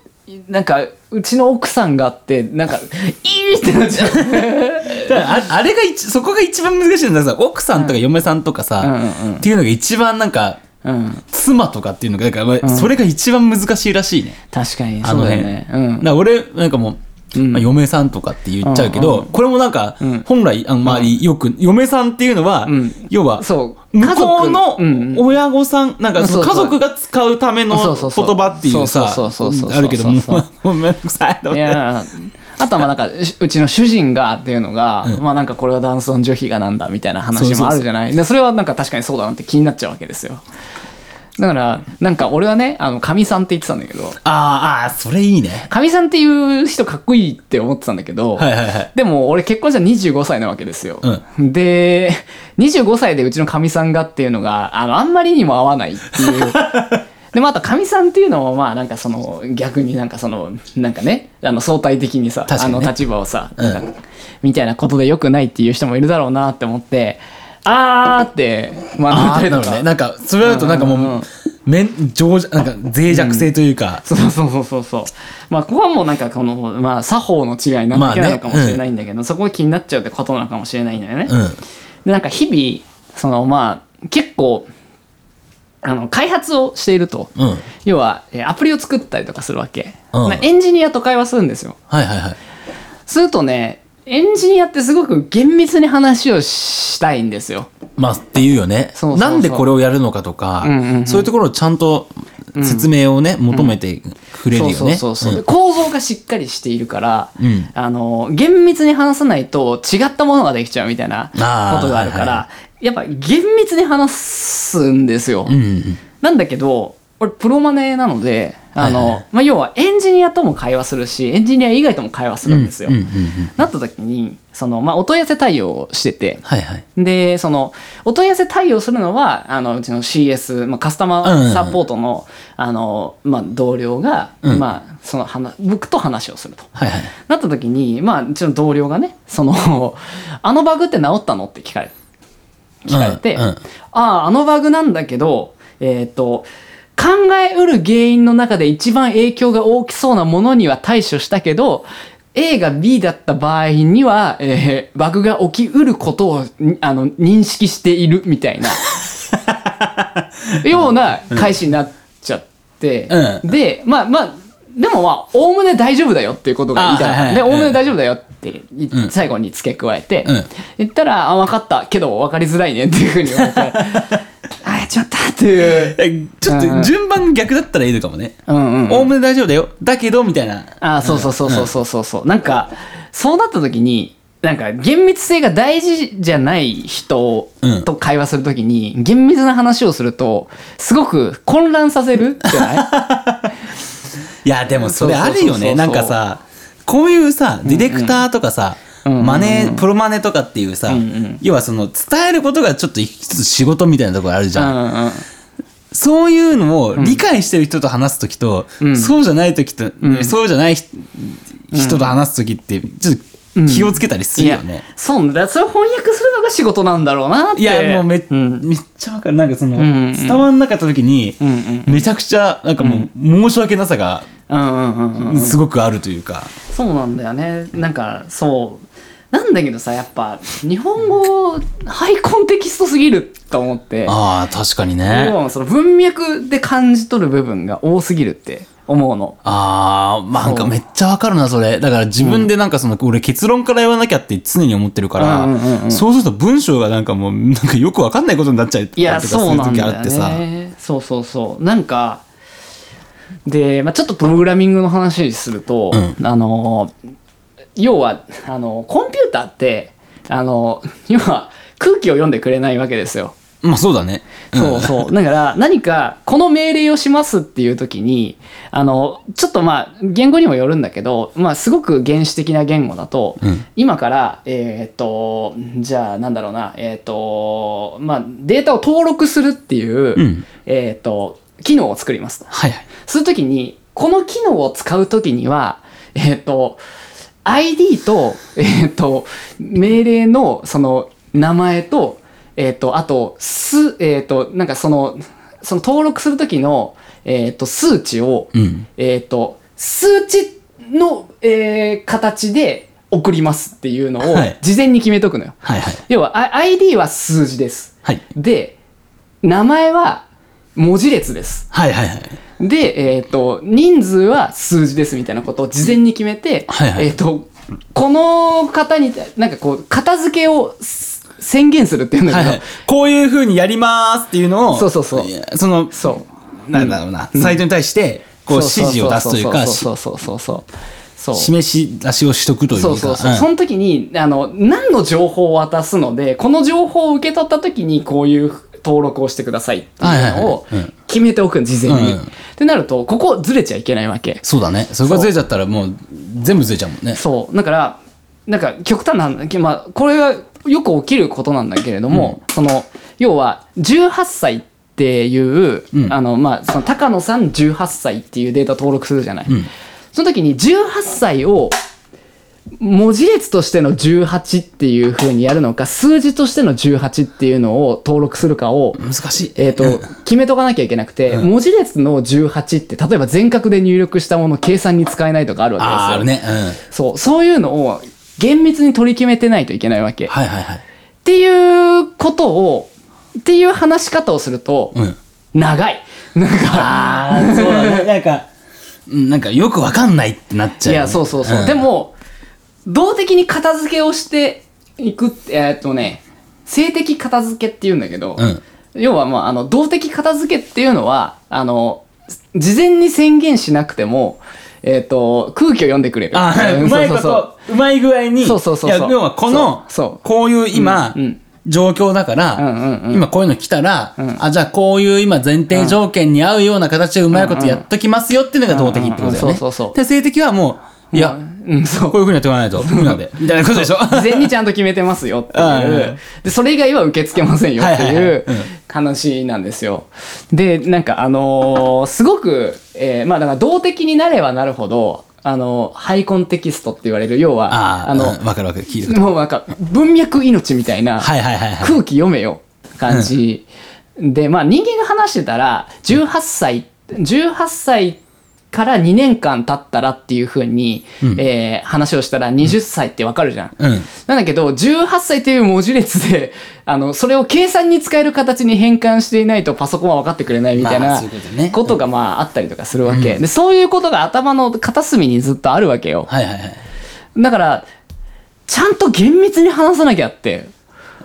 なんかうちの奥さんがあってなんか いいってなっちゃうだからああれが一そこが一番難しいんださ奥さんとか嫁さんとかさ、うんうんうんっていうのが一番なんかうん妻とかっていうのがだから、まあそれが一番難しいらしいね、確かにあの辺そうね。うん。だ俺なんかもう、うん。まあ、嫁さんとかって言っちゃうけど、うんうんこれもなんか、うん。本来あの周りよく嫁さんっていうのは、うん。要はそう。向こうのうんうん。親御さん、なんか家族が使うための言葉っていうさあるけどもそうめんどくさいと思あとはまあなんかしうちの主人がっていうのが、うん。まあなんかこれは男尊女卑がなんだみたいな話もあるじゃない。でそれはなんか確かにそうだなって気になっちゃうわけですよ。だからなんか俺はねあのかみさんって言ってたんだけど。あーあーそれいいね。かみさんっていう人かっこいいって思ってたんだけど、はいはいはい。でも俺結婚したら25歳なわけですよ。で、25歳でうちのかみさんがっていうのが、あの、あんまりにも合わないっていう。で、またかみさんっていうのも、まあなんかその、逆になんかその、なんかね、あの相対的にさ、あの立場をさ、みたいなことで良くないっていう人もいるだろうなって思って、あーって学んあだりとね。なんか、それだとなんかもう、うんうんうんめん、情弱、なんか脆弱性というか、そうそうそうそうそう。まあ、ここはもうなんかこの、まあ、作法の違いなだけなのかもしれないんだけど、そこが気になっちゃうってことなのかもしれないんだよね。うん。で、なんか日々、その、まあ、結構、あの、開発をしていると。うん。要は、えーアプリを作ったりとかするわけ。うんなエンジニアと会話するんですよ。はいはいはい。するとね、エンジニアってすごく厳密に話をしたいんですよ。まあ、っていうよね。そうなんでこれをやるのかとか、うんうんうんそういうところをちゃんと説明をね、求めてくれるよね。構造がしっかりしているから、うんあの厳密に話さないと違ったものができちゃうみたいなことがあるから、はいはやっぱ厳密に話すんですよ、うんうんなんだけど俺プロマネなのであの、はいはい。まあ、要はエンジニアとも会話するしエンジニア以外とも会話するんですよ、うんうんうんうんなった時にその、まあ、お問い合わせ対応をしてて、はいはい。で、その、お問い合わせ対応するのは、あの、うちの CS、まあ、カスタマーサポートの、あの、まあ、同僚が、うん。まあ、その話、僕と話をすると。はいはい。なった時に、まあ、うちの同僚がね、その、あのバグって治ったのって聞かれ聞かれて、うんうん。ああ、あのバグなんだけど、えっ、と、考えうる原因の中で一番影響が大きそうなものには対処したけど、A が B だった場合には、えーバグが起きうることをにあの認識しているみたいな ような返しになっちゃって、うで、まあまあ、でもまあおおむね大丈夫だよっていうことが言いたい。でおおむね大丈夫だよっていうん。最後に付け加えて、うん。言ったら「あ分かった。けど分かりづらいね」っていうふうに言われて「あやっちまった」っていう。えちょっと順番逆だったらいいのかもね。おおむね大丈夫だよ。だけど、みたいな。あそうそうそうそうそうそうそう。なんかそうなった時になんか厳密性が大事じゃない人うん。と会話するときに厳密な話をするとすごく混乱させるじゃない？いや、でもそれあるよね。なんかさ、こういうさ、ディレクターとかさ、んうんマネ、プロマネとかっていうさ、んうん。要はその伝えることがちょっと一つ仕事みたいなところあるじうゃん。んうんそういうのを理解してる人と話すときと、ん。そうじゃないときと、ん。そうじゃない人人と話すときって、ちょっと気をつけたりするよね。そうなんだそれを翻訳するのが仕事なんだろうなって。いや、もうめ,、うん。めっちゃわかる。なんかその、んうん伝わんなかったときに、んめちゃくちゃ、なんかもう、申し訳なさが、うんうんうんうんすごくあるというか。そうなんだよねなんかそうなんだけどさやっぱ日本語ハイコンテキストすぎると思ってああ、確かにね。その文脈で感じ取る部分が多すぎるって思うの。ああ、まあなんかめっちゃわかるな、それ。だから自分でなんかその、俺結論から言わなきゃって常に思ってるから、うんうんうんうんそうすると文章がなんかもう、なんかよくわかんないことになっちゃうといや、そうなん時だよあってさ。ね。そうそうそう。なんか、で、まあ、ちょっとプログラミングの話すると、うあの、要は、あの、コンピューターって、あの、要は空気を読んでくれないわけですよ。まあそうだね。んそうそう。だから、何か、この命令をしますっていう時に、あの、ちょっとまあ、言語にもよるんだけど、まあ、すごく原始的な言語だと、うん今から、えーっと、じゃあ、なんだろうな、えーっと、まあ、データを登録するっていう、うんえーっと、機能を作りますと。はいはい。するときに、この機能を使うときには、えーっと、ID と、えーっと、命令のその名前と、えーっと、あと、す、えーっと、なんかその、その登録するときの、えーっと、数値を、うん。えーっと、数値の、えー形で送りますっていうのをはい事前に決めとくのよ。はいはい。要は、あ ID は数字です。はい。で、名前は文字列です。はいはいはい。で、えっ、と、人数は数字ですみたいなことを事前に決めて、はいはいえっ、と、この方に、なんかこう、片付けをす宣言するっていうんだけど、はいはい。こういう風にやりますっていうのを、そうそうそうその、そう。なんだろうな、サイトに対して、こう指示を出すというか、しそうそうそうそうそう。示し出しをしとくというか。そうそうそう。んその時に、あの、何の情報を渡すので、この情報を受け取った時にこういう登録をしてくださいっていうのを決めておくの事前に。うんってなると、ここずれちゃいけないわけ。そうだね。それがずれちゃったらもう全部ずれちゃうもんね。そう。だから、なんか極端な、まあ、これはよく起きることなんだけれども、その、要は、18歳っていう、うんあの、まあ、その、高野さん18歳っていうデータ登録するじゃない。んその時に18歳を、文字列としての18っていう風にやるのか、数字としての18っていうのを登録するかを、難しい。えっ、と、決めとかなきゃいけなくて、文字列の18って、例えば全角で入力したもの計算に使えないとかあるわけですよ。あるね。うん。そう、そういうのを厳密に取り決めてないといけないわけ。っはいはいはい。ていうことを、っていう話し方をすると、うん。長い。なんか、ああ、そうだね。なんか、うんなんかよくわかんないってなっちゃうよね。いや、そうそうそう。んで、も、動的に片付けをしていくって、えーっとね、性的片付けって言うんだけど、うん。要はまあ、あの、動的片付けっていうのは、あの、事前に宣言しなくても、えーっと、空気を読んでくれる。あうまいこそうそうそう。と、うまい具合に、そうそうそうそう。いや要はこの、そう。そう。こういう今、うんうん。状況だから、うんうんうん。今こういうの来たら、ん。あ、じゃあこういう今前提条件に合うような形でうまいことやっときますよっていうのが動的ってことだよね。うんうんうんそうそうそう。で、性的はもう、いや、うん、そう。こういうふうにやっておかないと、無理なんで、みたいなことでしょ？事前にちゃんと決めてますよっていう。で、それ以外は受け付けませんよってはいううん。話なんですよ。で、なんかあのーすごく、えーまあだから動的になればなるほど、あのーハイコンテキストって言われる、要は、ああ、の、うん。わかるわかる、聞い。もうなんか文脈命みたいな、はいはいはいはい。空気読めよ。感じ、でまあ人間が話してたら18歳18歳から2年間経ったらっていうふうに、えー話をしたら20歳ってわかるじゃん。うんなんだけど、18歳という文字列で、あの、それを計算に使える形に変換していないとパソコンは分かってくれないみたいなことがまああったりとかするわけ。で、そういうことが頭の片隅にずっとあるわけよ。はいはいはいだから、ちゃんと厳密に話さなきゃって。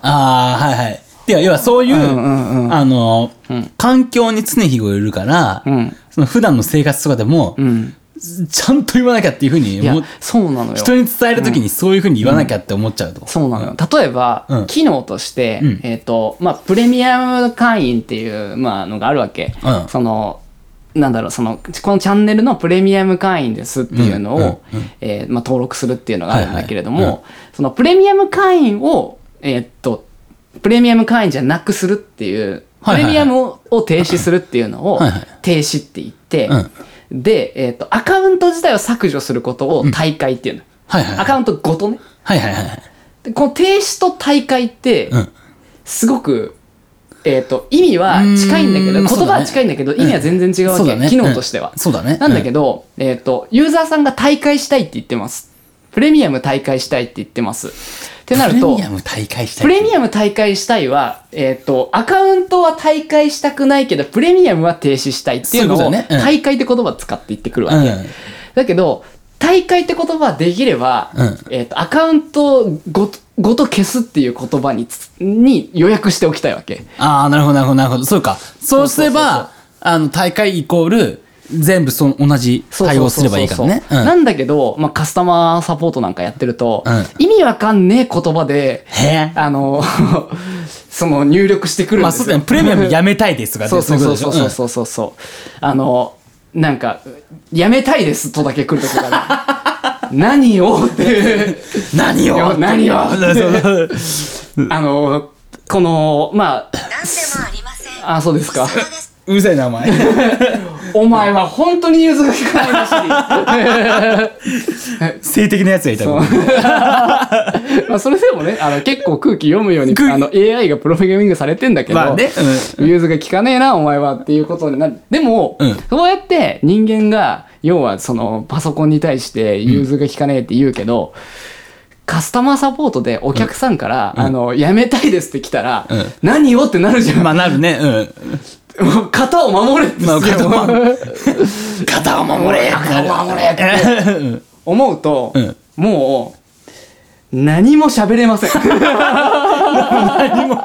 ああはいはいいや要はそういう、うんうんうん。あの、環境に常日頃いるから、うん。その普段の生活とかでも、うん。ちゃんと言わなきゃっていうふうにそうなのよ。人に伝えるときにそういうふうに言わなきゃって思っちゃうと。そうなのよ。例えば、うん。機能として、うん。えっ、と、まあ、プレミアム会員っていう、まあ、のがあるわけ。うん。その、なんだろう、その、このチャンネルのプレミアム会員ですっていうのを、うん。うん。えーまあ、登録するっていうのがあるんだけれども、そのプレミアム会員を、えーっと、プレミアム会員じゃなくするっていう、プレミアムをを停止するっていうのを停止って言って、うんで、えーっと、アカウント自体を削除することを大会っていうの。はいはいはい。アカウントごとね。はいはいはい。でこの停止と大会ってうん、すごく、えっ、と、意味は近いんだけど、言葉は近いんだけど、意味は全然違うわけ。ね機能としてはうん。そうだねなんだけど、えっ、と、ユーザーさんが大会したいって言ってます。プレミアム大会したいって言ってます。ってなるとプレミ、アム大会したい。プレミアム大会したいは、えっ、と、アカウントは大会したくないけど、プレミアムは停止したいっていうのを、ねうん大会って言葉を使って言ってくるわけ。うんだけど、大会って言葉はできれば、うんえっ、と、アカウントごとごと消すっていう言葉につに予約しておきたいわけ。ああ、なるほどなるほどなるほど。そうか。そうすれば、あの、大会イコール、全部その同じ対応すればいいからね。うんなんだけど、まあ、カスタマーサポートなんかやってると、うん意味わかんねえ言葉で。あの、その入力してくるんですよ。まあそうだね。プレミアムやめたいですとかねそうそうそうそうそういそうそうそう。あの、なんか、やめたいですとだけ来るときから、何を？何を？何を？そうそうそうあの、この、ま何でもありません。あ、あ、そうですか。うるさいな、お前。お前は本当に融通が利かないらしい。性的なやつがいたそ。まあそれでもね、あの結構空気読むようにあの AI がプログラミングされてんだけど、まあね融通が利かねえな、お前はっていうことになる。でも、うんそうやって人間が、要はそのパソコンに対して融通が利かねえって言うけど、カスタマーサポートでお客さんから、あの、やめたいですって来たら、うん何をってなるじゃん。まあなるね。うん。もう型を守れってまあ型を守れ肩を守れ 思うと、うん。もう、何も喋れません。何も、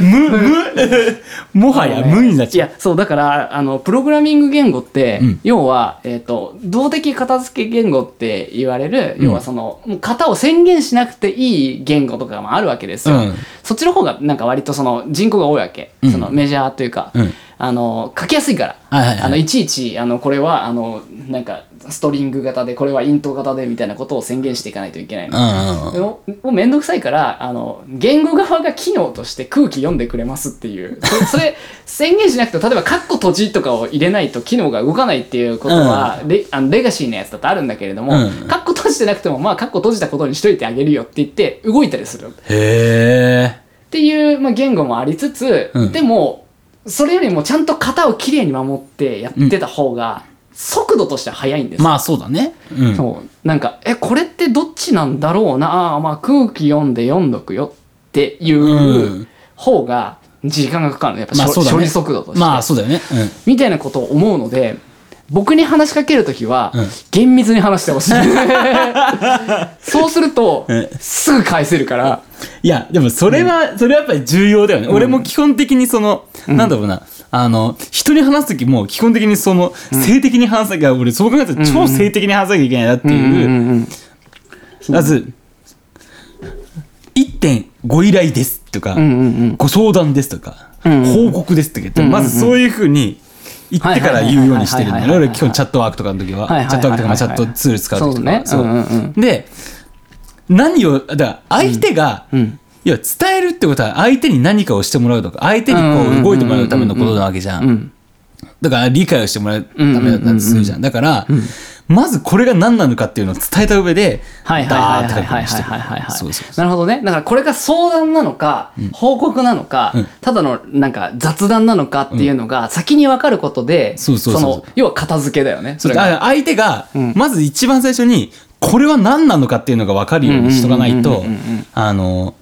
無、無、もはや無になっいちゃう。や、そう、だから、あの、プログラミング言語って、うん要は、えっ、と、動的片付け言語って言われる、うん要はその、もう型を宣言しなくていい言語とかもあるわけですよ。うんそっちの方が、なんか割とその、人口が多いわけ。うんその、メジャーというか、うんあの、書きやすいから。はいはいはいあの、いちいち、あの、これは、あの、なんか、ストリング型で、これはイント型で、みたいなことを宣言していかないといけないの。うんうんうん。もうもうめんどくさいから、あの、言語側が機能として空気読んでくれますっていう。そ それ、宣言しなくても、例えば、カッコ閉じとかを入れないと機能が動かないっていうことは、レあのレガシーのやつだとあるんだけれども、うんカッコ閉じてなくても、まあ、カッコ閉じたことにしといてあげるよって言って、動いたりする。っへえ。ていう、まあ、言語もありつつ、うんでも、それよりもちゃんと型をきれいに守ってやってた方が、速度としては速いんですよまあそうだね。うん。そう。なんか、え、これってどっちなんだろうな、あーまあ空気読んで読んどくよっていうんう方が時間がかかるの。やっぱ、まあそうだね。処理速度として。まあそうだよね。うん。みたいなことを思うので、僕に話しかけるときはうん、厳密に話してほしい。そうするとうん、すぐ返せるから、いや、でもそれは、それはやっぱり重要だよね。俺も基本的にその、なんだろうな、あの、人に話すときも基本的にその、性的に話さなきゃ、俺そう考えたら超性的に話さなきゃいけないなっていう、うんまず、1.5依頼ですとか、ご相談ですとか、報告ですとか言って、まずそういうふうに言ってから言うようにしてるんだよ俺基本チャットワークとかの時は、チャットワークとかまあチャットツール使う時とか。そうね。で、何を、だから相手が、うんいや、伝えるってことは相手に何かをしてもらうとか、相手にこう動いてもらうためのことなわけじゃ。うん。ん。だから理解をしてもらうためだったりするじゃん。だから、まずこれが何なのかっていうのを伝えた上で、はいはいダはいはいはいはい。はいなるほどね。だからこれが相談なのか、報告なのか、うん。ただのなんか雑談なのかっていうのが先に分かることで、その、要は片付けだよね。相手がうん、まず一番最初に、これは何なのかっていうのが分かるようにしとかないとあの、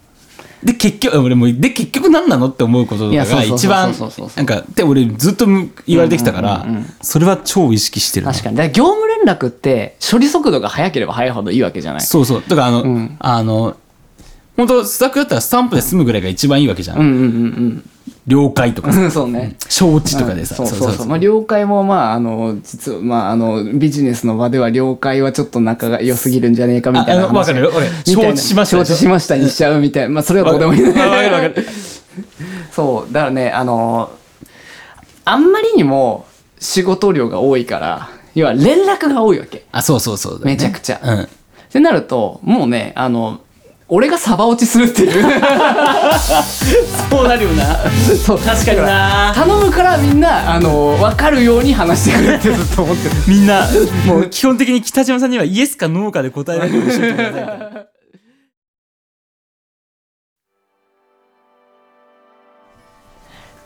で、結局、俺も、で、結局何なのって思うことが一番なんか、で、俺ずっと言われてきたからそれは超意識してるな。確かに。だ業務連絡って処理速度が速ければ速いほどいいわけじゃない。そうそう。だから、あの、うんあの、本当スタッフだったらスタンプで済むぐらいが一番いいわけじゃん。うんうん了解とかさ、うんうん。そうね。承知とかでさ。そうそうそう。まあ、了解も、まあ、あの、実は、まあ、あの、ビジネスの場では了解はちょっと仲が良すぎるんじゃねえかみたいなわかるよわかるよみたいな承知しました承知しましたにしちゃうみたいな。まあ、それはどうでもいい。わかる。そう。だからね、あの、あんまりにも仕事量が多いから、要は連絡が多いわけ。あ、そうそうそう。めちゃくちゃ。うん。ってなると、もうね、あの、俺がサバ落ちするっていう。そうなるよな。そう確かにな頼むからみんな、あの、分かるように話してくれってずっと思ってる。みんな、もう基本的に北島さんにはイエスかノーかで答えられるようにしてください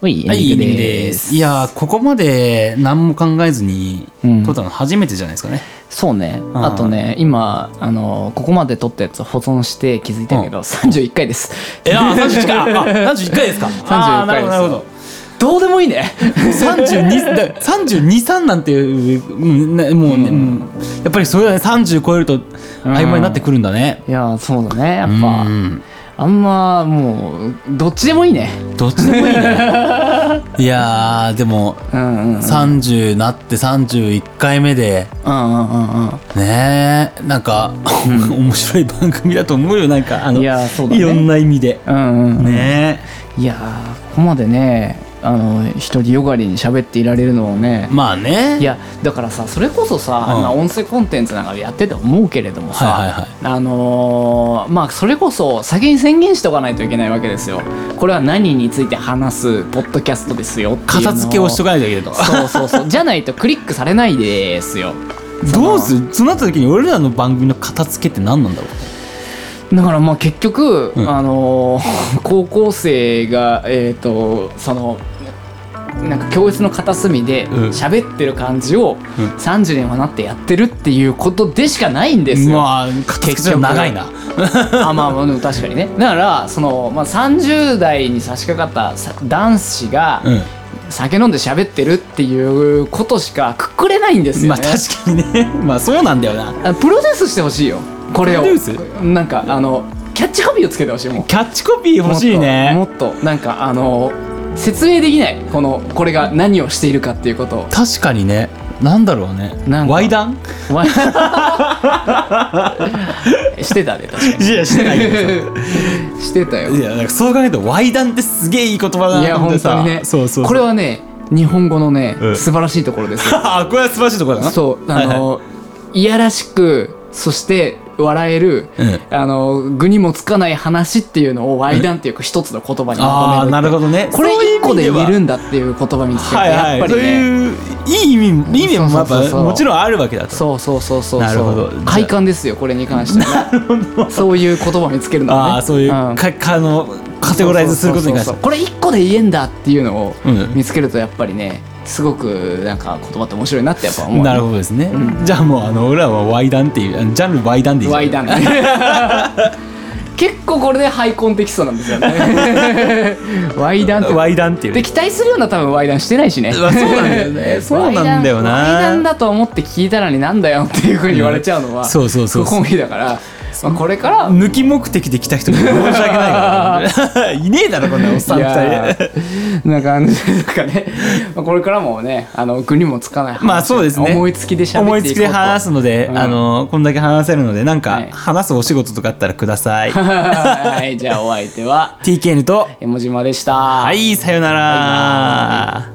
はい、はい、エンディンです。いやー、ここまで何も考えずにうん撮ったの初めてじゃないですかね。そうね。んあとね、今、あの、ここまで撮ったやつ保存して気づいたけど、31回です。いやー、31回、あ、31回ですか。31あーなるほど、なるほど。どうでもいいね。32だ32、3なんていう、もうね、うんやっぱりそれはね、30超えると曖昧になってくるんだね。いや、そうだね。やっぱ、うんあんま、もう、どっちでもいいね。どっちでもいいね。いやー、でも、うんうんうん。30なって31回目で、うんうんうんうん。ねえ、なんか、面白い番組だと思うよ、なんか、あの、いやそうだねいろんな意味で。うんうんうん、ねえ。いやーここまでねあの一人よがりに喋っていられるのをね、まあね。いやだからさそれこそさ、うん。まあ音声コンテンツなんかでやってて思うけれどもさ、はいはいはい。あのーまあそれこそ先に宣言しておかないといけないわけですよ。これは何について話すポッドキャストですよ片付けをしとかないといけないと。そうそうそう。じゃないとクリックされないですよ。どうする？そうなった時に俺らの番組の片付けって何なんだろう？だからまあ結局、うん。あのー高校生がえっ、とそのなんか教室の片隅でうん喋ってる感じをうん30年はなってやってるっていうことでしかないんですよ。まあ、片付けは長いな。あまあまあ確かにねだからその、まあ、30代に差し掛かったさ男子がうん。酒飲んで喋ってるっていうことしかくくれないんですよまあね。確かにね。まあそうなんだよな。あプロデュースしてほしいよこれをプロデューなんかあのキャッチコピーをつけてほしいキャッチコピー欲しいね。もっとなんかあの説明できない。このこれが何をしているかっていうことを。確かにね。なんだろうね。なんか。ワイダン？わ してたね確かに。いや、してない。してたよ。いや、なんかそう考えると、ワイダンってすげえいい言葉だないやと思ってさ。本当にね。そうそう。これはね日本語のね、うん。素晴らしいところですよ。あ、これは素晴らしいところだな。そうあはいはい。の、いやらしくそして笑える、うんあの具にもつかない話っていうのをワイダンっていう一つの言葉にまとめるなるほどね。これ一個で言えるんだっていう言葉見つけて、はいはい。そうやっぱりねいう、い。い意味、いい意味もやっぱ、そうそうそうそう。もちろんあるわけだと。そうそうそうそうそう。なるほど。快感ですよこれに関しては。そういう言葉見つけるのはね。ああ、そういう、ん。か、か、あの、カテゴライズすることに関して。そうそうそう。これ一個で言えんだっていうのをうん。見つけるとやっぱりねすごくなんか言葉って面白いなってやっぱ思う。なるほどですね、うん。じゃあもうあの俺らはワイダンっていうジャンルワイダンでいいワイダン 結構これでハイコンできそうなんですよね。ワイダンってワイダンっていうで期待するような多分ワイダンしてないしね。まあそうなんだよね。そうなんだよな。ワイダンワイダンだと思って聞いたらになんだよっていうふうに言われちゃうのはそうそうそう。不本意だから、まあ、これから抜き目的で来た人に申し訳ないから。いねえだろこんなおっさん二いや人でーなんかなんかね、まあ、これからもねあの具にもつかない話まあそうですね。思いつきで喋っていこうと。思いつきで話すので、うん。あのこんだけ話せるのでなんかはい。話すお仕事とかあったらください。はい。じゃあお相手は TKN と江モ島でした。はいさよなら